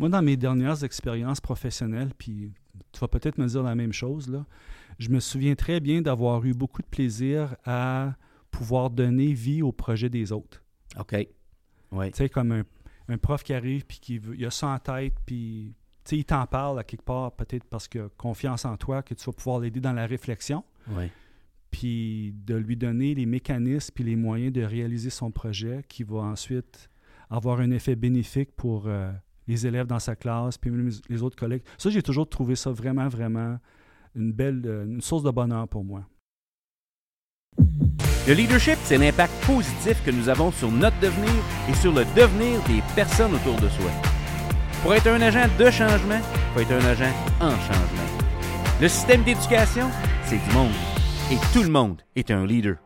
Moi, dans mes dernières expériences professionnelles, puis tu vas peut-être me dire la même chose, là, je me souviens très bien d'avoir eu beaucoup de plaisir à pouvoir donner vie au projet des autres. OK. Oui. Tu sais, comme un, un prof qui arrive, puis qui veut- il a ça en tête, puis tu sais, il t'en parle à quelque part, peut-être parce qu'il a confiance en toi, que tu vas pouvoir l'aider dans la réflexion, Oui. puis de lui donner les mécanismes puis les moyens de réaliser son projet qui va ensuite avoir un effet bénéfique pour euh, les élèves dans sa classe, puis même les autres collègues. Ça, j'ai toujours trouvé ça vraiment, vraiment une belle, euh, une source de bonheur pour moi. Le leadership, c'est l'impact positif que nous avons sur notre devenir et sur le devenir des personnes autour de soi. Pour être un agent de changement, il faut être un agent en changement. Le système d'éducation, c'est du monde. Et tout le monde est un leader.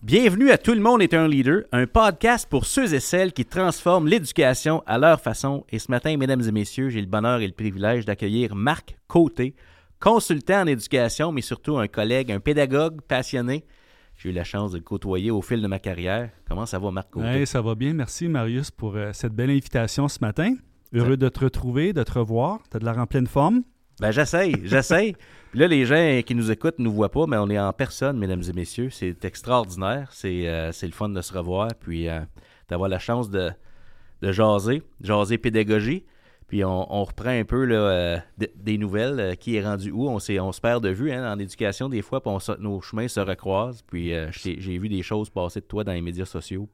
Bienvenue à Tout le monde est un leader, un podcast pour ceux et celles qui transforment l'éducation à leur façon. Et ce matin, mesdames et messieurs, j'ai le bonheur et le privilège d'accueillir Marc Côté, consultant en éducation, mais surtout un collègue, un pédagogue passionné. J'ai eu la chance de le côtoyer au fil de ma carrière. Comment ça va, Marc Côté? Hey, ça va bien. Merci, Marius, pour euh, cette belle invitation ce matin. Heureux de te retrouver, de te revoir. Tu as de l'air en pleine forme. Ben, j'essaye, j'essaye. Puis là, les gens qui nous écoutent ne nous voient pas, mais on est en personne, mesdames et messieurs. C'est extraordinaire. C'est euh, c'est le fun de se revoir, puis euh, d'avoir la chance de, de jaser, jaser pédagogie. Puis on, on reprend un peu là, euh, de- des nouvelles, euh, qui est rendu où. On, on se perd de vue hein, en éducation des fois, puis on nos chemins se recroisent. Puis euh, j'ai vu des choses passer de toi dans les médias sociaux.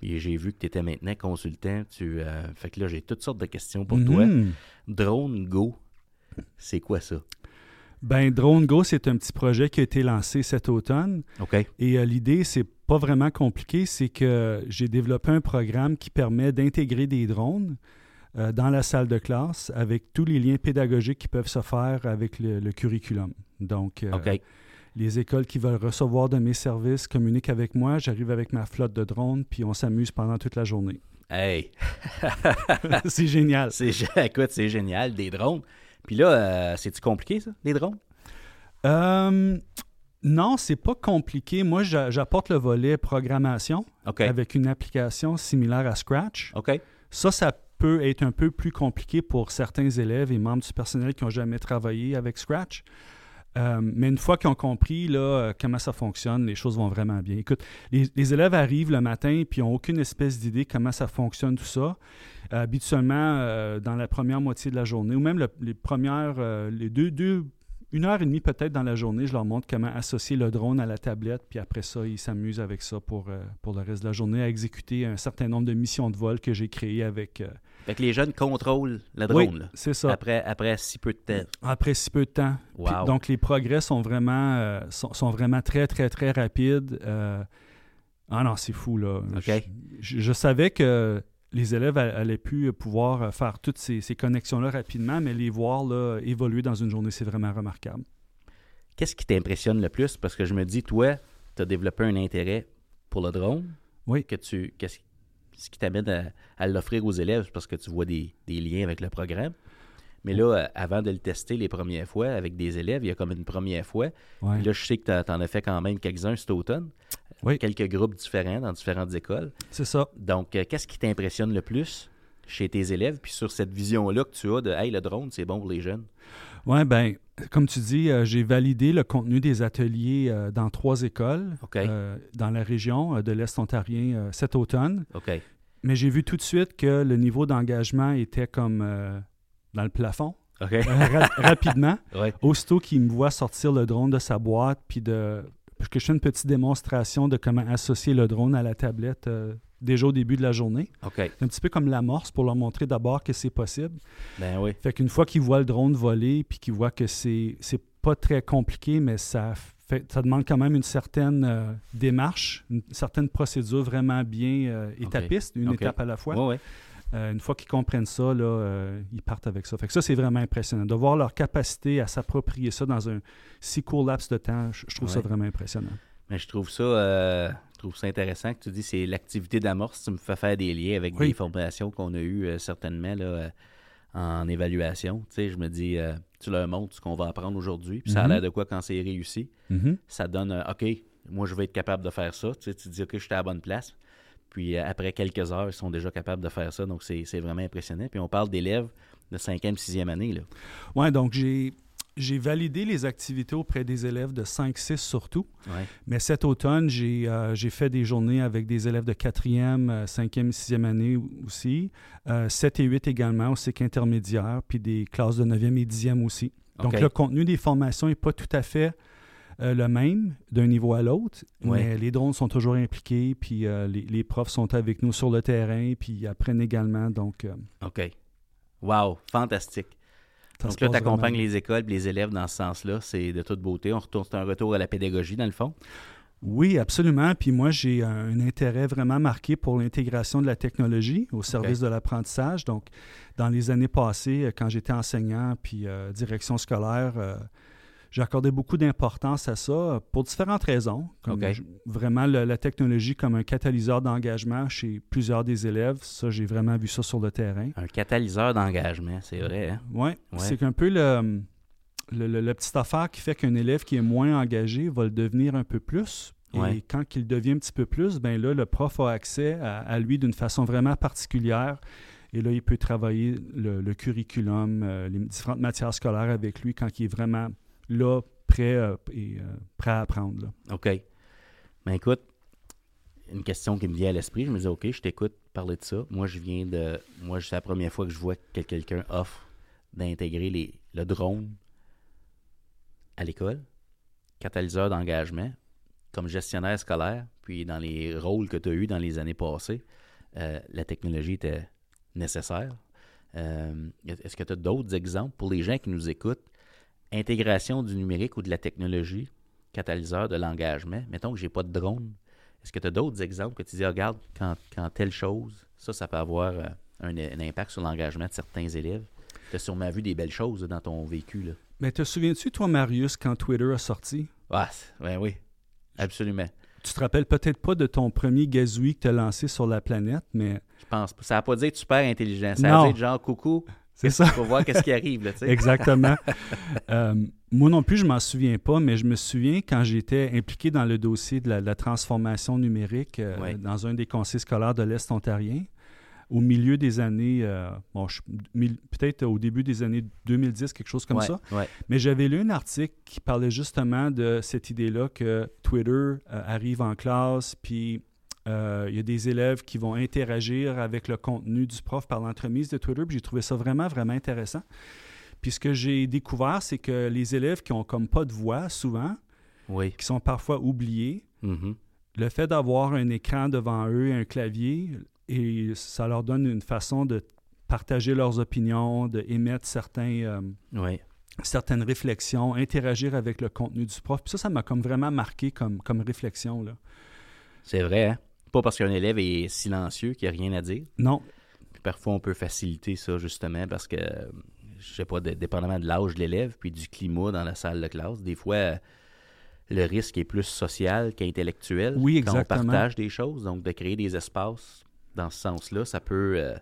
Puis j'ai vu que tu étais maintenant consultant. Tu, euh, fait que là, j'ai toutes sortes de questions pour toi. Mhm. Drone Go, c'est quoi ça? Ben, Drone Go, c'est un petit projet qui a été lancé cet automne. OK. Et euh, l'idée, c'est pas vraiment compliqué, c'est que j'ai développé un programme qui permet d'intégrer des drones euh, dans la salle de classe avec tous les liens pédagogiques qui peuvent se faire avec le, le curriculum. Donc, euh, les écoles qui veulent recevoir de mes services communiquent avec moi, j'arrive avec ma flotte de drones, puis on s'amuse pendant toute la journée. Hey, c'est génial. c'est écoute, c'est génial, des drones. Puis là, euh, c'est-tu compliqué, ça, les drones? Euh, non, c'est pas compliqué. Moi, j'a- j'apporte le volet programmation avec une application similaire à Scratch. OK. Ça, ça peut être un peu plus compliqué pour certains élèves et membres du personnel qui n'ont jamais travaillé avec Scratch. Euh, mais une fois qu'ils ont compris là, euh, comment ça fonctionne, les choses vont vraiment bien. Écoute, les, élèves arrivent le matin et n'ont aucune espèce d'idée comment ça fonctionne tout ça. Euh, habituellement, dans la première moitié de la journée, ou même le- les premières, les deux, deux, une heure et demie peut-être dans la journée, je leur montre comment associer le drone à la tablette, puis après ça, ils s'amusent avec ça pour, pour le reste de la journée, à exécuter un certain nombre de missions de vol que j'ai créées avec... Fait que les jeunes contrôlent le drone, c'est ça. après, après si peu de temps. Après si peu de temps. Puis, Wow. donc, les progrès sont vraiment, euh, sont, sont vraiment très, très, très rapides. Euh, ah non, c'est fou, là. OK. Je, je savais que les élèves allaient pu pouvoir faire toutes ces, ces connexions-là rapidement, mais les voir là, évoluer dans une journée, c'est vraiment remarquable. Qu'est-ce qui t'impressionne le plus? Parce que je me dis, toi, tu as développé un intérêt pour le drone. Oui. Que tu, qu'est-ce ce qui t'amène à, à l'offrir aux élèves? Parce que tu vois des, des liens avec le programme. Mais là, euh, avant de le tester les premières fois avec des élèves, il y a comme une première fois. Ouais. Là, je sais que tu en as fait quand même quelques-uns cet automne. Oui. Quelques groupes différents dans différentes écoles. C'est ça. Donc, euh, qu'est-ce qui t'impressionne le plus chez tes élèves, puis sur cette vision-là que tu as de Hey, le drone, c'est bon pour les jeunes? Oui, bien, comme tu dis, euh, j'ai validé le contenu des ateliers euh, dans trois écoles euh, dans la région de l'Est ontarien cet automne. Mais j'ai vu tout de suite que le niveau d'engagement était comme dans le plafond, ra- rapidement. ouais. Aussitôt qu'il me voit sortir le drone de sa boîte, puis de parce que je fais une petite démonstration de comment associer le drone à la tablette déjà au début de la journée. OK. C'est un petit peu comme l'amorce pour leur montrer d'abord que c'est possible. Ben oui. Fait qu'une fois qu'ils voient le drone voler, puis qu'ils voient que c'est c'est pas très compliqué, mais ça fait, ça demande quand même une certaine euh, démarche, une certaine procédure vraiment bien euh, étapiste, une étape à la fois. Ouais, ouais. Euh, une fois qu'ils comprennent ça, là, euh, ils partent avec ça. Fait que ça, c'est vraiment impressionnant. De voir leur capacité à s'approprier ça dans un si court laps de temps, je, je trouve ça vraiment impressionnant. Mais je trouve ça, je trouve ça intéressant que tu dis c'est l'activité d'amorce. Tu me fais faire des liens avec Oui. des formations qu'on a eues euh, certainement là, euh, en évaluation. Tu sais, je me dis, euh, tu leur montres ce qu'on va apprendre aujourd'hui, puis ça a Mhm. l'air de quoi quand c'est réussi. Mhm. Ça donne, OK, moi je vais être capable de faire ça. Tu, sais, tu dis, OK, je suis à la bonne place. Puis après quelques heures, ils sont déjà capables de faire ça. Donc, c'est vraiment impressionnant. Puis on parle d'élèves de cinquième, sixième année. Là. Ouais, donc j'ai. J'ai validé les activités auprès des élèves de 5-6 surtout, Ouais. mais cet automne, j'ai euh, j'ai fait des journées avec des élèves de 4e, euh, 5e, 6e année aussi, euh, 7 et 8 également au cycle intermédiaire, puis des classes de 9e et 10e aussi. Donc le contenu des formations n'est pas tout à fait euh, le même d'un niveau à l'autre, Ouais. mais les drones sont toujours impliqués, puis euh, les, les profs sont avec nous sur le terrain, puis ils apprennent également, donc OK. Wow, fantastique. Donc là, tu accompagnes les écoles et les élèves dans ce sens-là. C'est de toute beauté. On retourne, c'est un retour à la pédagogie, dans le fond. Oui, absolument. Puis moi, j'ai un, un intérêt vraiment marqué pour l'intégration de la technologie au service de l'apprentissage. Donc, dans les années passées, euh, quand j'étais enseignant puis euh, direction scolaire, euh, j'ai accordé beaucoup d'importance à ça euh, pour différentes raisons. Comme OK. je- vraiment le- la technologie comme un catalyseur d'engagement chez plusieurs des élèves. Ça, j'ai vraiment vu ça sur le terrain. Un catalyseur d'engagement, c'est vrai. Hein? Oui, Ouais. c'est un peu le, le, le- la petite affaire qui fait qu'un élève qui est moins engagé va le devenir un peu plus. Et Ouais. quand il devient un petit peu plus, ben là, le prof a accès à, à lui d'une façon vraiment particulière. Et là, il peut travailler le, le curriculum, euh, les différentes matières scolaires avec lui quand il est vraiment là, prêt, euh, et, euh, prêt à apprendre. là. OK. Ben écoute, une question qui me vient à l'esprit. Je me dis, OK, je t'écoute parler de ça. Moi, je viens de. Moi, c'est la première fois que je vois que quelqu'un offre d'intégrer les, le drone à l'école, catalyseur d'engagement, comme gestionnaire scolaire, puis dans les rôles que tu as eus dans les années passées, euh, la technologie était nécessaire. Est-ce que tu as d'autres exemples pour les gens qui nous écoutent? Intégration du numérique ou de la technologie, catalyseur de l'engagement. Mettons que j'ai pas de drone. Est-ce que tu as d'autres exemples que tu dis, Ah, regarde, quand, quand telle chose, ça, ça peut avoir euh, un, un impact sur l'engagement de certains élèves? Tu as sûrement vu des belles choses dans ton vécu. Là. Mais te souviens-tu, toi, Marius, quand Twitter a sorti? Ah, ouais, oui, absolument. Tu te rappelles peut-être pas de ton premier gazouille que tu as lancé sur la planète, mais Je pense pas. Ça n'a pas dit super intelligent. Ça Non. a dit genre coucou, c'est ça. pour voir qu'est-ce qui arrive. Là, tu sais? Exactement. Euh, moi non plus, je m'en souviens pas, mais je me souviens quand j'étais impliqué dans le dossier de la, de la transformation numérique euh, dans un des conseils scolaires de l'Est ontarien, au milieu des années, euh, bon, peut-être au début des années 2010, quelque chose comme Ouais, ça. ouais. Mais j'avais lu un article qui parlait justement de cette idée-là que Twitter arrive en classe, puis il y a des élèves qui vont interagir avec le contenu du prof par l'entremise de Twitter. J'ai trouvé ça vraiment, vraiment intéressant. Puis ce que j'ai découvert, c'est que les élèves qui ont comme pas de voix, souvent, Oui. qui sont parfois oubliés, Mhm. le fait d'avoir un écran devant eux et un clavier, et ça leur donne une façon de partager leurs opinions, d'émettre certains, euh, Oui. certaines réflexions, interagir avec le contenu du prof. Puis ça, ça m'a comme vraiment marqué comme, comme réflexion. C'est vrai, hein? Pas parce qu'un élève est silencieux qu'il n'y a rien à dire? Non, Puis parfois, on peut faciliter ça justement parce que, je sais pas, dépendamment de l'âge de l'élève puis du climat dans la salle de classe, des fois, le risque est plus social qu'intellectuel Oui, quand on exactement. partage des choses. Donc, de créer des espaces dans ce sens-là, ça peut euh,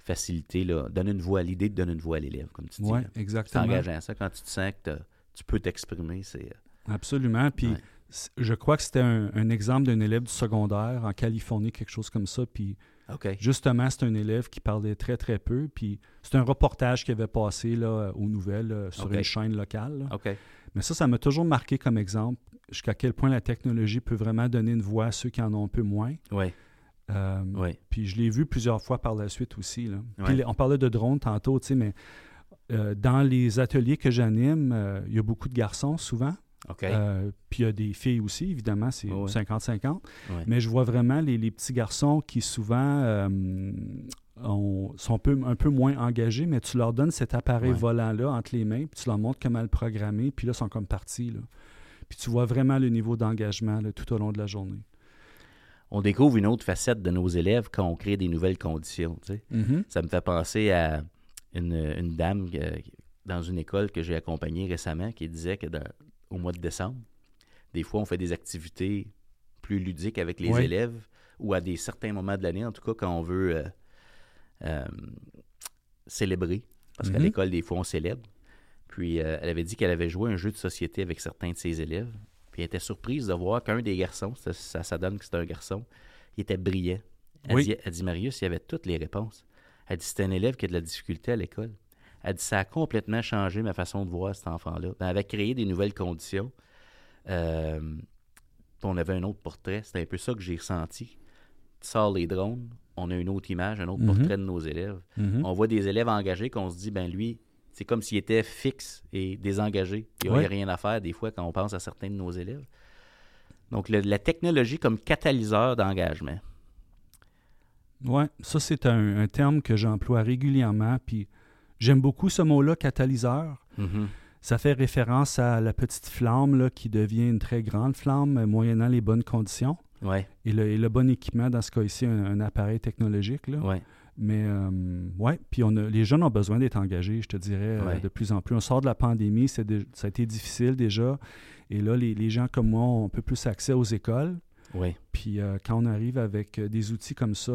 faciliter, là, donner une voix à l'idée de donner une voix à l'élève, comme tu dis. oui, exactement. engageant à ça. Quand tu te sens que tu peux t'exprimer, c'est... euh, Absolument. Puis Ouais. Je crois que c'était un, un exemple d'un élève du secondaire en Californie, quelque chose comme ça. Puis justement, c'est un élève qui parlait très, très peu. Puis c'est un reportage qui avait passé là, aux nouvelles euh, sur une chaîne locale. là. Mais ça, ça m'a toujours marqué comme exemple jusqu'à quel point la technologie peut vraiment donner une voix à ceux qui en ont un peu moins. Oui, Euh, oui. Puis je l'ai vu plusieurs fois par la suite aussi. Là. Puis on parlait de drones tantôt, tu sais, mais euh, dans les ateliers que j'anime, euh, il y a beaucoup de garçons souvent. OK. Euh, puis il y a des filles aussi, évidemment, c'est Ouais. 50-50. Ouais. Mais je vois vraiment les, les petits garçons qui souvent euh, ont- sont un peu, un peu moins engagés, mais tu leur donnes cet appareil Ouais. volant-là entre les mains, puis tu leur montres comment le programmer, puis là, ils sont comme partis. Là. Puis tu vois vraiment le niveau d'engagement tout au long de la journée. On découvre une autre facette de nos élèves quand on crée des nouvelles conditions. tu sais. Ça me fait penser à une, une dame euh, dans une école que j'ai accompagnée récemment qui disait que dans- au mois de décembre, des fois, on fait des activités plus ludiques avec les Ouais. élèves ou à des certains moments de l'année, en tout cas quand on veut euh, euh, célébrer. Parce qu'à Mhm. l'école, des fois, on célèbre. Puis euh, elle avait dit qu'elle avait joué un jeu de société avec certains de ses élèves. Puis elle était surprise de voir qu'un des garçons, ça, ça, ça donne que c'était un garçon, il était brillant. Elle, Oui. dit, elle dit, Marius, il y avait toutes les réponses. Elle dit, c'est un élève qui a de la difficulté à l'école. Elle dit, ça a complètement changé ma façon de voir cet enfant-là. Ben, elle avait créé des nouvelles conditions. Euh, on avait un autre portrait. C'était un peu ça que j'ai ressenti. Tu sors les drones, on a une autre image, un autre Mhm. portrait de nos élèves. Mhm. On voit des élèves engagés qu'on se dit, ben lui, c'est comme s'il était fixe et désengagé. Il n'y a Ouais. rien à faire des fois quand on pense à certains de nos élèves. Donc, le- la technologie comme catalyseur d'engagement. Oui, ça c'est un, un terme que j'emploie régulièrement, puis j'aime beaucoup ce mot-là, catalyseur. Mhm. Ça fait référence à la petite flamme là, qui devient une très grande flamme, euh, moyennant les bonnes conditions Ouais, et le, et le bon équipement, dans ce cas-ci, un, un appareil technologique. Là. ouais. Mais euh, ouais, puis on a, les jeunes ont besoin d'être engagés, je te dirais, euh, de plus en plus. On sort de la pandémie, ça a été difficile déjà. Et là, les, les gens comme moi ont un peu plus accès aux écoles. Oui, Puis euh, quand on arrive avec des outils comme ça,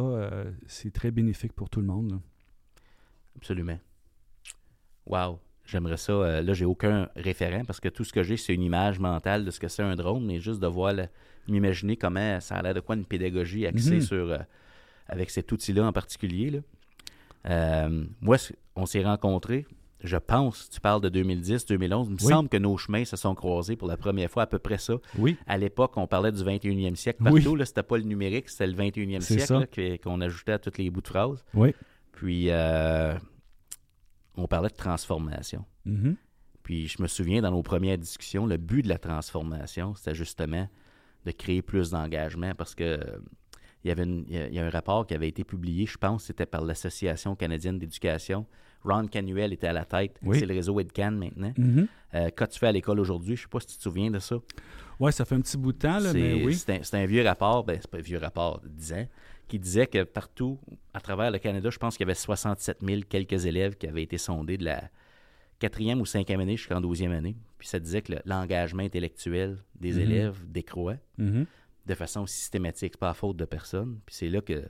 c'est très bénéfique pour tout le monde. là. absolument. Wow. J'aimerais ça. euh, là, j'ai aucun référent parce que tout ce que j'ai, c'est une image mentale de ce que c'est un drone, mais juste de voir, m'imaginer comment ça a l'air de quoi une pédagogie axée Mhm. sur. euh, avec cet outil-là en particulier. là. Euh, moi, on s'est rencontrés. Je pense, tu parles de 2010, 2011. Il me Oui. semble que nos chemins se sont croisés pour la première fois, à peu près ça. Oui, À l'époque, on parlait du 21e siècle Oui. partout. Là, c'était pas le numérique, c'était le 21e C'est siècle qu'on ajoutait à tous les bouts de phrases. oui. Puis, euh, on parlait de transformation. Mhm. Puis, je me souviens, dans nos premières discussions, le but de la transformation, c'était justement de créer plus d'engagement parce que euh, il y avait une- il y a, un rapport qui avait été publié, je pense, c'était par l'Association canadienne d'éducation. Ron Canuel était à la tête. Oui. C'est le réseau EdCan maintenant. Mhm. Euh, Qu'as-tu fait à l'école aujourd'hui? Je ne sais pas si tu te souviens de ça. Ouais, ça fait un petit bout de temps, là, C'est mais oui. c'est un, un vieux rapport, ben, c'est pas un vieux rapport de 10 ans, qui disait que partout, à travers le Canada, je pense qu'il y avait 67 000 quelques élèves qui avaient été sondés de la quatrième ou cinquième année jusqu'en douzième année. Puis ça disait que le- l'engagement intellectuel des Mhm. élèves décroît Mhm. de façon systématique, pas à faute de personne. Puis c'est là que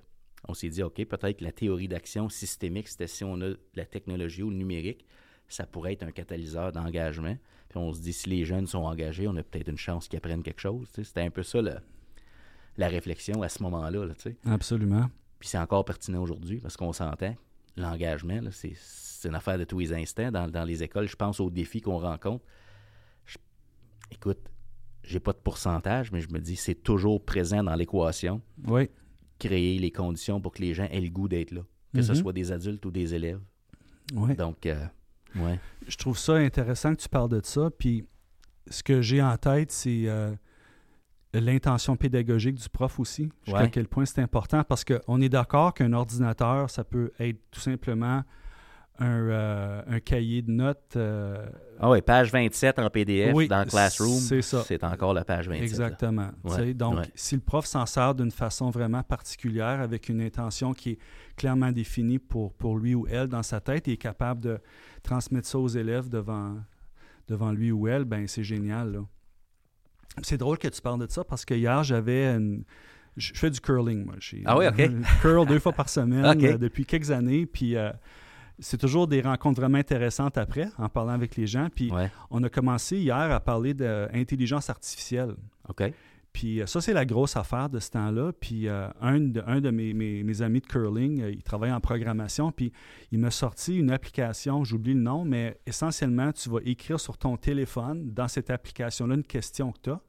on s'est dit, OK, peut-être que la théorie d'action systémique, c'était si on a de la technologie ou le numérique, ça pourrait être un catalyseur d'engagement. Puis on se dit, si les jeunes sont engagés, on a peut-être une chance qu'ils apprennent quelque chose. C'était un peu ça le- la réflexion à ce moment-là. là. Absolument. Puis c'est encore pertinent aujourd'hui parce qu'on s'entend. L'engagement, là, c'est, une affaire de tous les instants. Dans, dans les écoles, je pense aux défis qu'on rencontre. Je- écoute, j'ai pas de pourcentage, mais je me dis, c'est toujours présent dans l'équation Oui. créer les conditions pour que les gens aient le goût d'être là, que ce Mhm. soit des adultes ou des élèves. Ouais. Donc, euh, ouais. Je trouve ça intéressant que tu parles de ça. Puis ce que j'ai en tête, c'est euh, l'intention pédagogique du prof aussi. Jusqu'à Ouais. quel point c'est important parce qu'on est d'accord qu'un ordinateur, ça peut être tout simplement un, euh, un cahier de notes. euh, Ah ouais, page 27 en PDF Oui, dans Classroom. c'est ça. C'est encore la page 27. là. Exactement. Ouais, Donc, ouais. si le prof s'en sert d'une façon vraiment particulière, avec une intention qui est clairement définie pour, pour lui ou elle dans sa tête, et est capable de transmettre ça aux élèves devant, devant lui ou elle, ben c'est génial. là. C'est drôle que tu parles de ça parce que hier, j'avais une. Je fais du curling, moi. J'ai- Ah oui, OK. curl deux fois par semaine euh, depuis quelques années. Puis euh, c'est toujours des rencontres vraiment intéressantes après, en parlant avec les gens. Puis Ouais, on a commencé hier à parler d'intelligence artificielle. OK. Puis euh, ça, c'est la grosse affaire de ce temps-là. Puis euh, un de, un de mes, mes- mes amis de curling, euh, il travaille en programmation, puis il m'a sorti une application, j'oublie le nom, mais essentiellement, tu vas écrire sur ton téléphone, dans cette application-là, une question que tu as.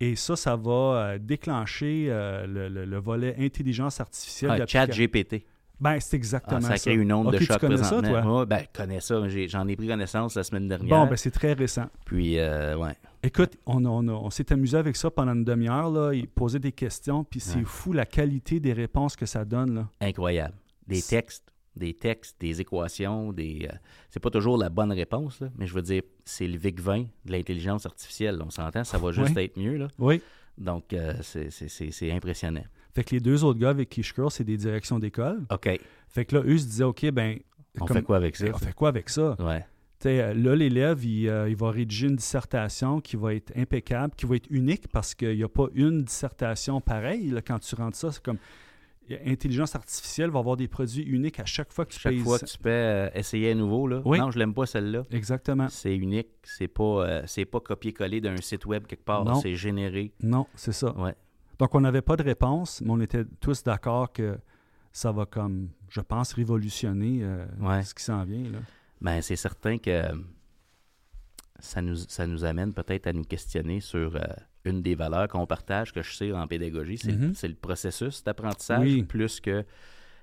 Et ça, ça va euh, déclencher le, le- le volet intelligence artificielle. Ah, chat. GPT. Ben, c'est Ah, exactement ça ça. crée une onde de tu choc connais ça, présentement. toi? Ouais, ben, connais ça. J'ai- J'en ai pris connaissance la semaine dernière. Bon, ben, c'est très récent. Puis, euh, ouais. Écoute, on, on, on s'est amusé avec ça pendant une demi-heure. Là. Il posait des questions, puis c'est Ouais. fou la qualité des réponses que ça donne. Là. Incroyable. Des textes, des textes, des équations, des. euh, c'est pas toujours la bonne réponse, là, mais je veux dire, c'est le VIC-20 de l'intelligence artificielle. On s'entend, ça va juste Ouais. être mieux, là. Oui. Donc, euh, c'est impressionnant. Fait que les deux autres gars avec qui je curl, c'est des directions d'école. OK. Fait que là, eux se disaient, OK, ben. On comme- fait quoi avec ça? on fait quoi avec ça? Ouais. Là, l'élève, il, euh, il va rédiger une dissertation qui va être impeccable, qui va être unique parce qu'il n'y a pas une dissertation pareille. là, quand tu rentres ça, c'est comme. Intelligence artificielle va avoir des produits uniques à chaque fois que tu Chaque payes fois que tu peux euh, essayer à nouveau, là. Oui. Non, je l'aime pas celle-là. Exactement. C'est unique. C'est pas, euh, c'est pas copier-coller d'un site web quelque part. Non. C'est généré. Non, c'est ça. Ouais. Donc, on n'avait pas de réponse, mais on était tous d'accord que ça va comme, je pense, révolutionner euh, Ouais. ce qui s'en vient. Là. Ben, c'est certain que ça nous, ça nous amène peut-être à nous questionner sur euh, une des valeurs qu'on partage, que je sais en pédagogie, c'est le- Mhm. le processus d'apprentissage Oui. plus que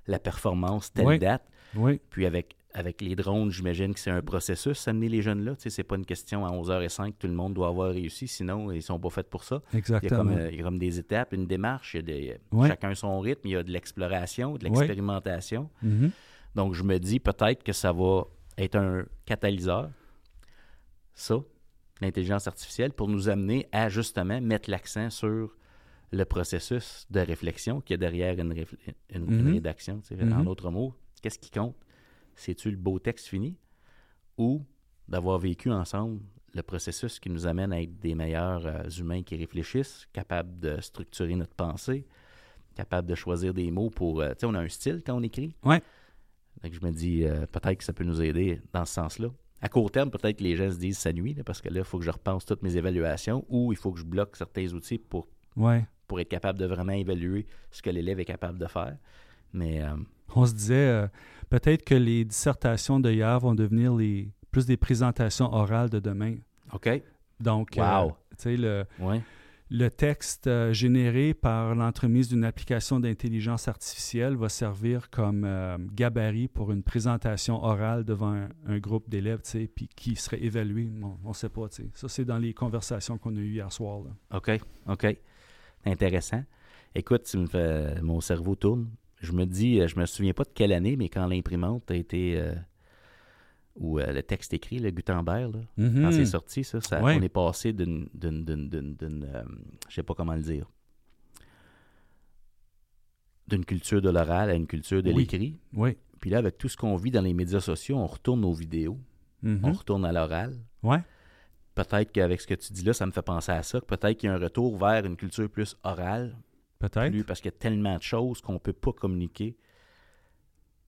la performance telle Oui. date. Oui, Puis avec, avec les drones, j'imagine que c'est un processus, amener les jeunes là. Tu sais, c'est pas une question à 11h05, tout le monde doit avoir réussi, sinon ils sont pas faits pour ça. Il y, a exactement. comme, euh, il y a comme des étapes, une démarche, il y a des- Ouais. chacun son rythme, il y a de l'exploration, de Ouais. l'expérimentation. Mhm. Donc, je me dis peut-être que ça va être un catalyseur, ça, l'intelligence artificielle, pour nous amener à justement mettre l'accent sur le processus de réflexion qu'il y a derrière une, une- une Mhm. rédaction. tu sais. En d'autres mots, qu'est-ce qui compte? C'est-tu le beau texte fini? Ou d'avoir vécu ensemble le processus qui nous amène à être des meilleurs euh, humains qui réfléchissent, capables de structurer notre pensée, capables de choisir des mots pour... euh, tu sais, on a un style quand on écrit. Ouais. Donc, je me dis, euh, peut-être que ça peut nous aider dans ce sens-là. À court terme, peut-être que les gens se disent ça nuit, là, parce que là, il faut que je repense toutes mes évaluations ou il faut que je bloque certains outils pour, Ouais. pour être capable de vraiment évaluer ce que l'élève est capable de faire. Mais, euh, On se disait euh, peut-être que les dissertations de hier vont devenir les, plus des présentations orales de demain. OK. Donc, euh, Wow. tu sais, le, Ouais. le texte généré par l'entremise d'une application d'intelligence artificielle va servir comme gabarit pour une présentation orale devant un, un groupe d'élèves, tu sais, puis qui serait évalué. Bon, on ne sait pas, tu sais. Ça, c'est dans les conversations qu'on a eues hier soir. là. OK. OK. Intéressant. Écoute, tu me fais... mon cerveau tourne. Je me dis, euh, je me souviens pas de quelle année, mais quand l'imprimante a été. euh, ou euh, le texte écrit, le Gutenberg, là, quand Mhm. c'est sorti, ça, ça- Ouais. on est passé d'une. euh, je sais pas comment le dire. D'une culture de l'oral à une culture de Oui. l'écrit. Oui. Puis là, avec tout ce qu'on vit dans les médias sociaux, on retourne aux vidéos, Mhm. on retourne à l'oral. Ouais. Peut-être qu'avec ce que tu dis là, ça me fait penser à ça. que Peut-être qu'il y a un retour vers une culture plus orale, Peut-être. parce qu'il y a tellement de choses qu'on ne peut pas communiquer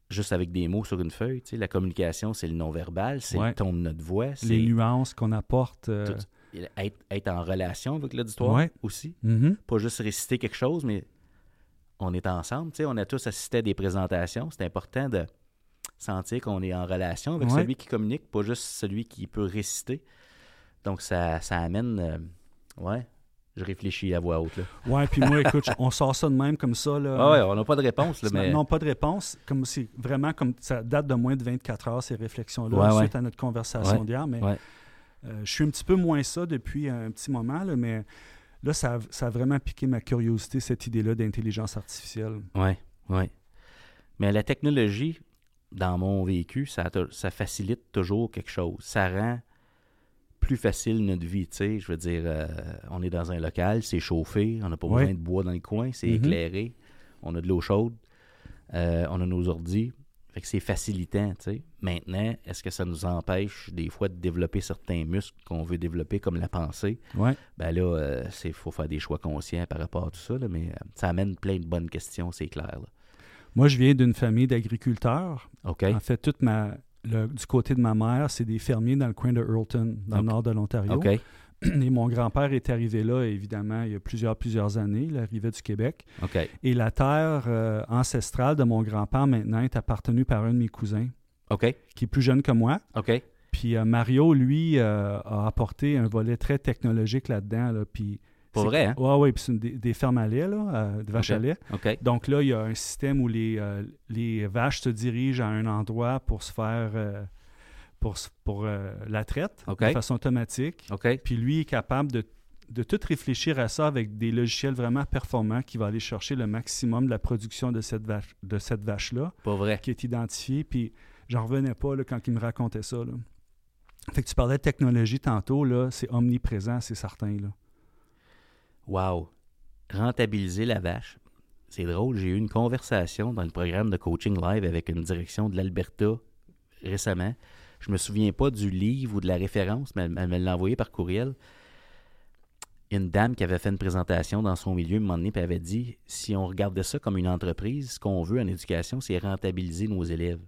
juste avec des mots sur une feuille. tu sais. La communication, c'est le non-verbal, c'est Ouais. le ton de notre voix, Les c'est nuances qu'on apporte. euh, tout- être, être en relation avec l'auditoire Ouais. aussi. mhm. Pas juste réciter quelque chose, mais on est ensemble. tu sais. On a tous assisté à des présentations. C'est important de sentir qu'on est en relation avec Ouais. celui qui communique, pas juste celui qui peut réciter. Donc, ça, ça amène... euh, ouais, je réfléchis à voix haute. Là. Ouais, puis moi, écoute, on sort ça de même comme ça. Là, Ah ouais, on n'a pas de réponse, là, mais... Non, pas de réponse. Comme c'est vraiment comme ça date de moins de 24 heures, ces réflexions-là, Ouais, suite ouais. à notre conversation Ouais, d'hier. Mais euh, je suis un petit peu moins ça depuis un petit moment, là, mais là, ça a, ça a vraiment piqué ma curiosité, cette idée-là d'intelligence artificielle. Oui, oui. Mais la technologie, dans mon vécu, ça, ça facilite toujours quelque chose. Ça rend plus facile notre vie, tu sais. Je veux dire, euh, on est dans un local, c'est chauffé, on n'a pas Ouais. besoin de bois dans le coin, c'est Mhm. éclairé, on a de l'eau chaude, euh, on a nos ordis. Fait que c'est facilitant, tu sais. Maintenant, est-ce que ça nous empêche des fois de développer certains muscles qu'on veut développer, comme la pensée? Ouais. Ben là, il faut faire des choix conscients par rapport à tout ça, là, mais euh, ça amène plein de bonnes questions, c'est clair. là. Moi, je viens d'une famille d'agriculteurs. OK? En fait, toute ma, le- du côté de ma mère, c'est des fermiers dans le coin de Earlton, dans le nord de l'Ontario. Et mon grand-père est arrivé là, évidemment, il y a plusieurs, plusieurs années. Il arrivait du Québec. Et la terre euh, ancestrale de mon grand-père maintenant est appartenue par un de mes cousins, qui est plus jeune que moi. Puis euh, Mario, lui, euh, a apporté un volet très technologique là-dedans. Là, puis Pour vrai, hein? Ouais, ouais, puis c'est des, des fermes à lait, là, euh, de vaches à lait. Donc là, il y a un système où les, euh, les vaches se dirigent à un endroit pour se faire euh, pour, pour euh, la traite de façon automatique. Puis lui est capable de, de tout réfléchir à ça avec des logiciels vraiment performants qui vont aller chercher le maximum de la production de cette vache de cette vache-là, Pas vrai. qui est identifiée. Puis j'en revenais pas là, quand il me racontait ça. Là. Fait que tu parlais de technologie tantôt, là, c'est omniprésent, c'est certain. Là. Wow. Rentabiliser la vache. C'est drôle, j'ai eu une conversation dans le programme de coaching live avec une direction de l'Alberta récemment. Je me souviens pas du livre ou de la référence, mais elle, me l'a envoyé par courriel. Une dame qui avait fait une présentation dans son milieu, un moment donné, puis elle avait dit si on regardait ça comme une entreprise, ce qu'on veut en éducation, c'est rentabiliser nos élèves.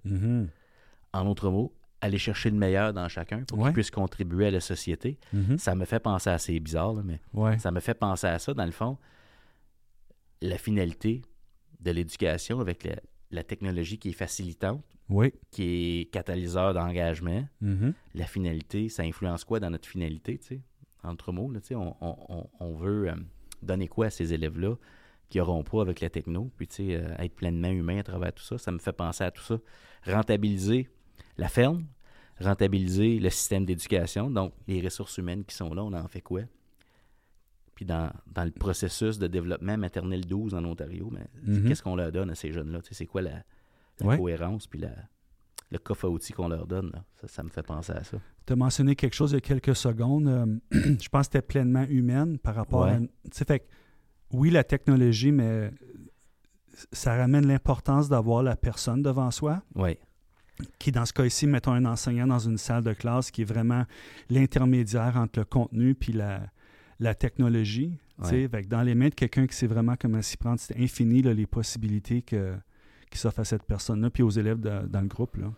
En autres mots, aller chercher le meilleur dans chacun pour Ouais. qu'ils puissent contribuer à la société. Mhm. Ça me fait penser à c'est bizarre, là, mais Ouais. ça me fait penser à ça, dans le fond. la finalité de l'éducation avec la, la technologie qui est facilitante, Oui. qui est catalyseur d'engagement, Mhm. la finalité, ça influence quoi dans notre finalité, tu sais? Entre mots, là, tu sais, on, on- on- on veut euh, donner quoi à ces élèves-là qui n'auront pas avec la techno, puis tu sais, euh, être pleinement humain à travers tout ça, ça me fait penser à tout ça. Rentabiliser la ferme, rentabiliser le système d'éducation, donc les ressources humaines qui sont là, on en fait quoi? Puis dans, dans le processus de développement maternel 12 en Ontario, mais Mhm. qu'est-ce qu'on leur donne à ces jeunes-là? Tu sais, c'est quoi la, la Ouais. cohérence, puis la, le coffre à outils qu'on leur donne? là? Ça, ça me fait penser à ça. Tu as mentionné quelque chose il y a quelques secondes. euh, je pense que c'était pleinement humaine par rapport Ouais. à. Tu sais, fait oui, la technologie, mais ça ramène l'importance d'avoir la personne devant soi, Oui, qui, dans ce cas-ci, mettons un enseignant dans une salle de classe qui est vraiment l'intermédiaire entre le contenu puis la, la technologie. tu sais. Ouais. Fait que dans les mains de quelqu'un qui sait vraiment comment s'y prendre, c'est infini là, les possibilités que, qui s'offrent à cette personne-là, puis aux élèves de- dans le groupe. Là.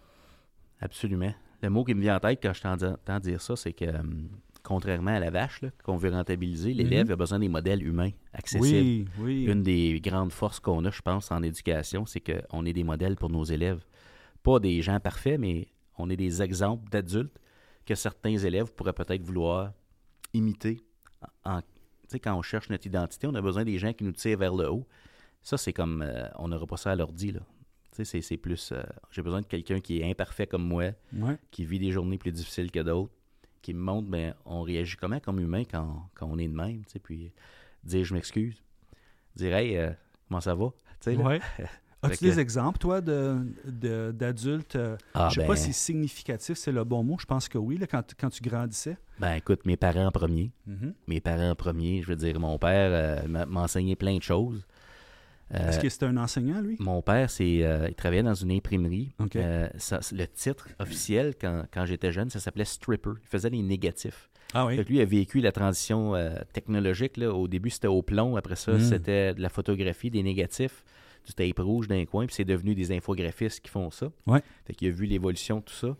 absolument. Le mot qui me vient en tête quand je t'entends dire ça, c'est que, hum, contrairement à la vache qu'on veut rentabiliser, l'élève Mhm. a besoin des modèles humains, accessibles. Oui, oui. Une des grandes forces qu'on a, je pense, en éducation, c'est qu'on est des modèles pour nos élèves. Pas des gens parfaits, mais on est des exemples d'adultes que certains élèves pourraient peut-être vouloir imiter. En, quand on cherche notre identité, on a besoin des gens qui nous tirent vers le haut. Ça, c'est comme, euh, on n'aura pas ça à l'ordi, c'est- c'est plus, euh, j'ai besoin de quelqu'un qui est imparfait comme moi, Ouais. qui vit des journées plus difficiles que d'autres, qui me montre, ben, on réagit comment comme humain quand, quand on est de même, puis dire je m'excuse, dire hey, euh, comment ça va? Ouais. As-tu des que- exemples, toi, de, de- d'adultes? euh, Ah, je sais ben, pas si significatif, c'est le bon mot. Je pense que oui, là, quand, quand tu grandissais. ben, écoute, mes parents en premier, Mhm. mes parents en premier, je veux dire, mon père euh, enseigné plein de choses. Euh, Est-ce que c'était un enseignant, lui? Mon père, c'est, euh, il travaillait dans une imprimerie. Ça- le titre officiel, quand, quand j'étais jeune, ça s'appelait stripper. Il faisait des négatifs. Ah oui. Lui a vécu la transition technologique. Là. Au début, c'était au plomb. Après ça, Mm. c'était de la photographie, des négatifs, du tape rouge d'un coin. Puis c'est devenu des infographistes qui font ça. Ouais. Fait qu'il a vu l'évolution de tout ça.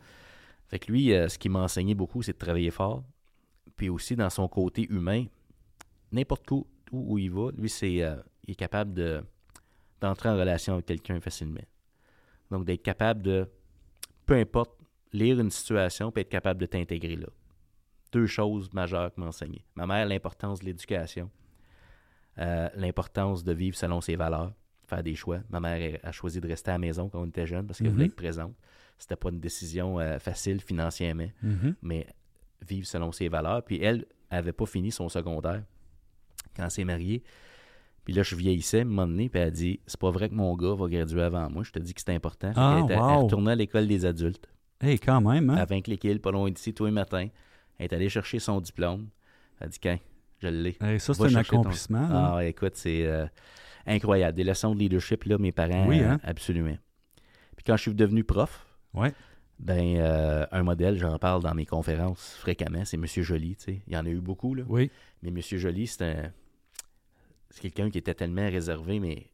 Fait que lui, euh, ce qui m'a enseigné beaucoup, c'est de travailler fort. Puis aussi, dans son côté humain, n'importe où, où, où il va, lui, c'est, euh, il est capable de, d'entrer en relation avec quelqu'un facilement. Donc, d'être capable de, peu importe, lire une situation puis être capable de t'intégrer là. Deux choses majeures que m'a enseigné. Ma mère, l'importance de l'éducation, euh, l'importance de vivre selon ses valeurs, faire des choix. Ma mère elle, a choisi de rester à la maison quand on était jeune parce qu'elle Mhm. voulait être présente. C'était pas une décision euh, facile financièrement, Mhm. mais vivre selon ses valeurs. Puis elle avait pas fini son secondaire quand elle s'est mariée. Puis là, je vieillissais, à un moment donné, puis elle a dit C'est pas vrai que mon gars va graduer avant moi. Je te dis que c'est important. Ah, elle wow. retournait à l'école des adultes. Hey, quand même, hein? Avec l'équipe, pas loin d'ici, tous les matins. Elle est allée chercher son diplôme. Elle a dit Quand? Je l'ai. Hey, ça, c'est un ton- accomplissement. Ah, écoute, c'est euh, incroyable. Des leçons de leadership, là, mes parents, Oui, hein? absolument. Puis quand je suis devenu prof, Ouais. ben, euh, un modèle, j'en parle dans mes conférences fréquemment, c'est M. Joly. tu sais. Il y en a eu beaucoup, là. Oui. Mais M. Joly, c'est un. C'est quelqu'un qui était tellement réservé, mais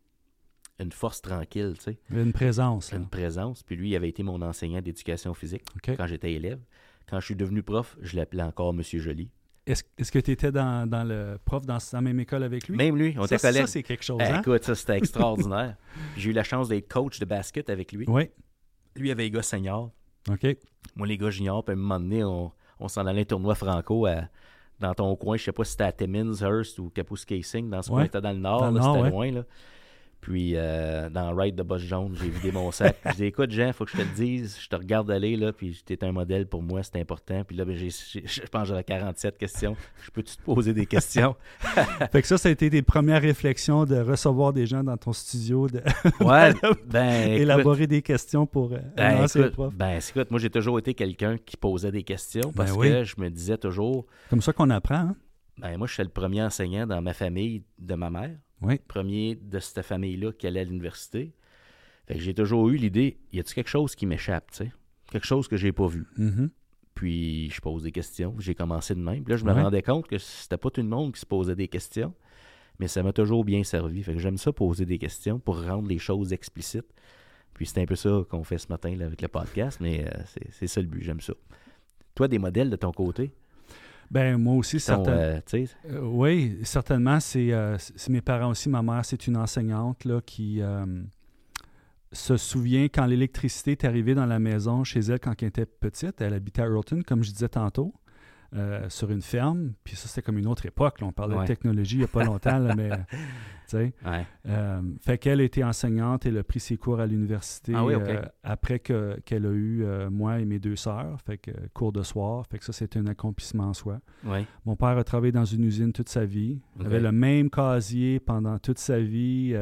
une force tranquille, tu sais. Une présence. là. Une présence. Puis lui, il avait été mon enseignant d'éducation physique quand j'étais élève. Quand je suis devenu prof, je l'appelais encore M. Joly. Est-ce, que tu étais dans, dans le prof dans la même école avec lui? Même lui, on était collègues. ça, c'est quelque chose, Eh, hein? Écoute, ça, c'était extraordinaire. J'ai eu la chance d'être coach de basket avec lui. Oui. Lui avait les gars seniors. OK. Moi, les gars juniors. Puis à un moment donné, on, on s'en allait un tournoi franco à- dans ton coin. Je sais pas si c'était à Timmins, Hearst ou Casing. Dans ce Ouais. coin, c'était dans le nord. Dans le là, nord, c'était ouais. loin. Là. Puis euh, dans Ride de Boss Jaune, j'ai vidé mon sac. je dis écoute, Jean, faut que je te le dise. Je te regarde aller, là, puis t'es un modèle pour moi, c'est important. Puis là, ben, j'ai, j'ai- je pense que j'avais 47 questions. Je peux-tu te poser des questions? Fait que ça, ça a été tes premières réflexions de recevoir des gens dans ton studio, de Ouais, ben, écoute, des questions pour euh, Ben, écoute, prof. ben, écoute, moi j'ai toujours été quelqu'un qui posait des questions parce Ben oui. que je me disais toujours, Comme ça qu'on apprend, hein? ben moi je suis le premier enseignant dans ma famille de ma mère, Oui. premier de cette famille-là qui allait à l'université. Fait que j'ai toujours eu l'idée, y a-t-il quelque chose qui m'échappe, tu sais? Quelque chose que j'ai pas vu. Mhm. Puis je pose des questions. J'ai commencé de même. Puis là, je me Ouais. rendais compte que c'était pas tout le monde qui se posait des questions, mais ça m'a toujours bien servi. Fait que j'aime ça poser des questions pour rendre les choses explicites. Puis c'est un peu ça qu'on fait ce matin là, avec le podcast, mais euh, c'est- c'est ça le but, j'aime ça. Toi, des modèles de ton côté? Ben, moi aussi, Qui sont, certain- euh, Euh, oui, certainement. C'est euh, c'est mes parents aussi. Ma mère, c'est une enseignante là, qui se souvient quand l'électricité est arrivée dans la maison chez elle quand elle était petite. Elle habitait à Earlton, comme je disais tantôt, euh, sur une ferme. Puis ça, c'était comme une autre époque. là. On parlait Ouais. de technologie il n'y a pas longtemps, là, mais ouais. Euh, fait qu'elle était enseignante, elle a pris ses cours à l'université Ah oui, euh, après que- qu'elle a eu moi et mes deux sœurs. Fait que cours de soir. Fait que ça, c'était un accomplissement en soi. ouais. Mon père a travaillé dans une usine toute sa vie. Il avait le même casier pendant toute sa vie.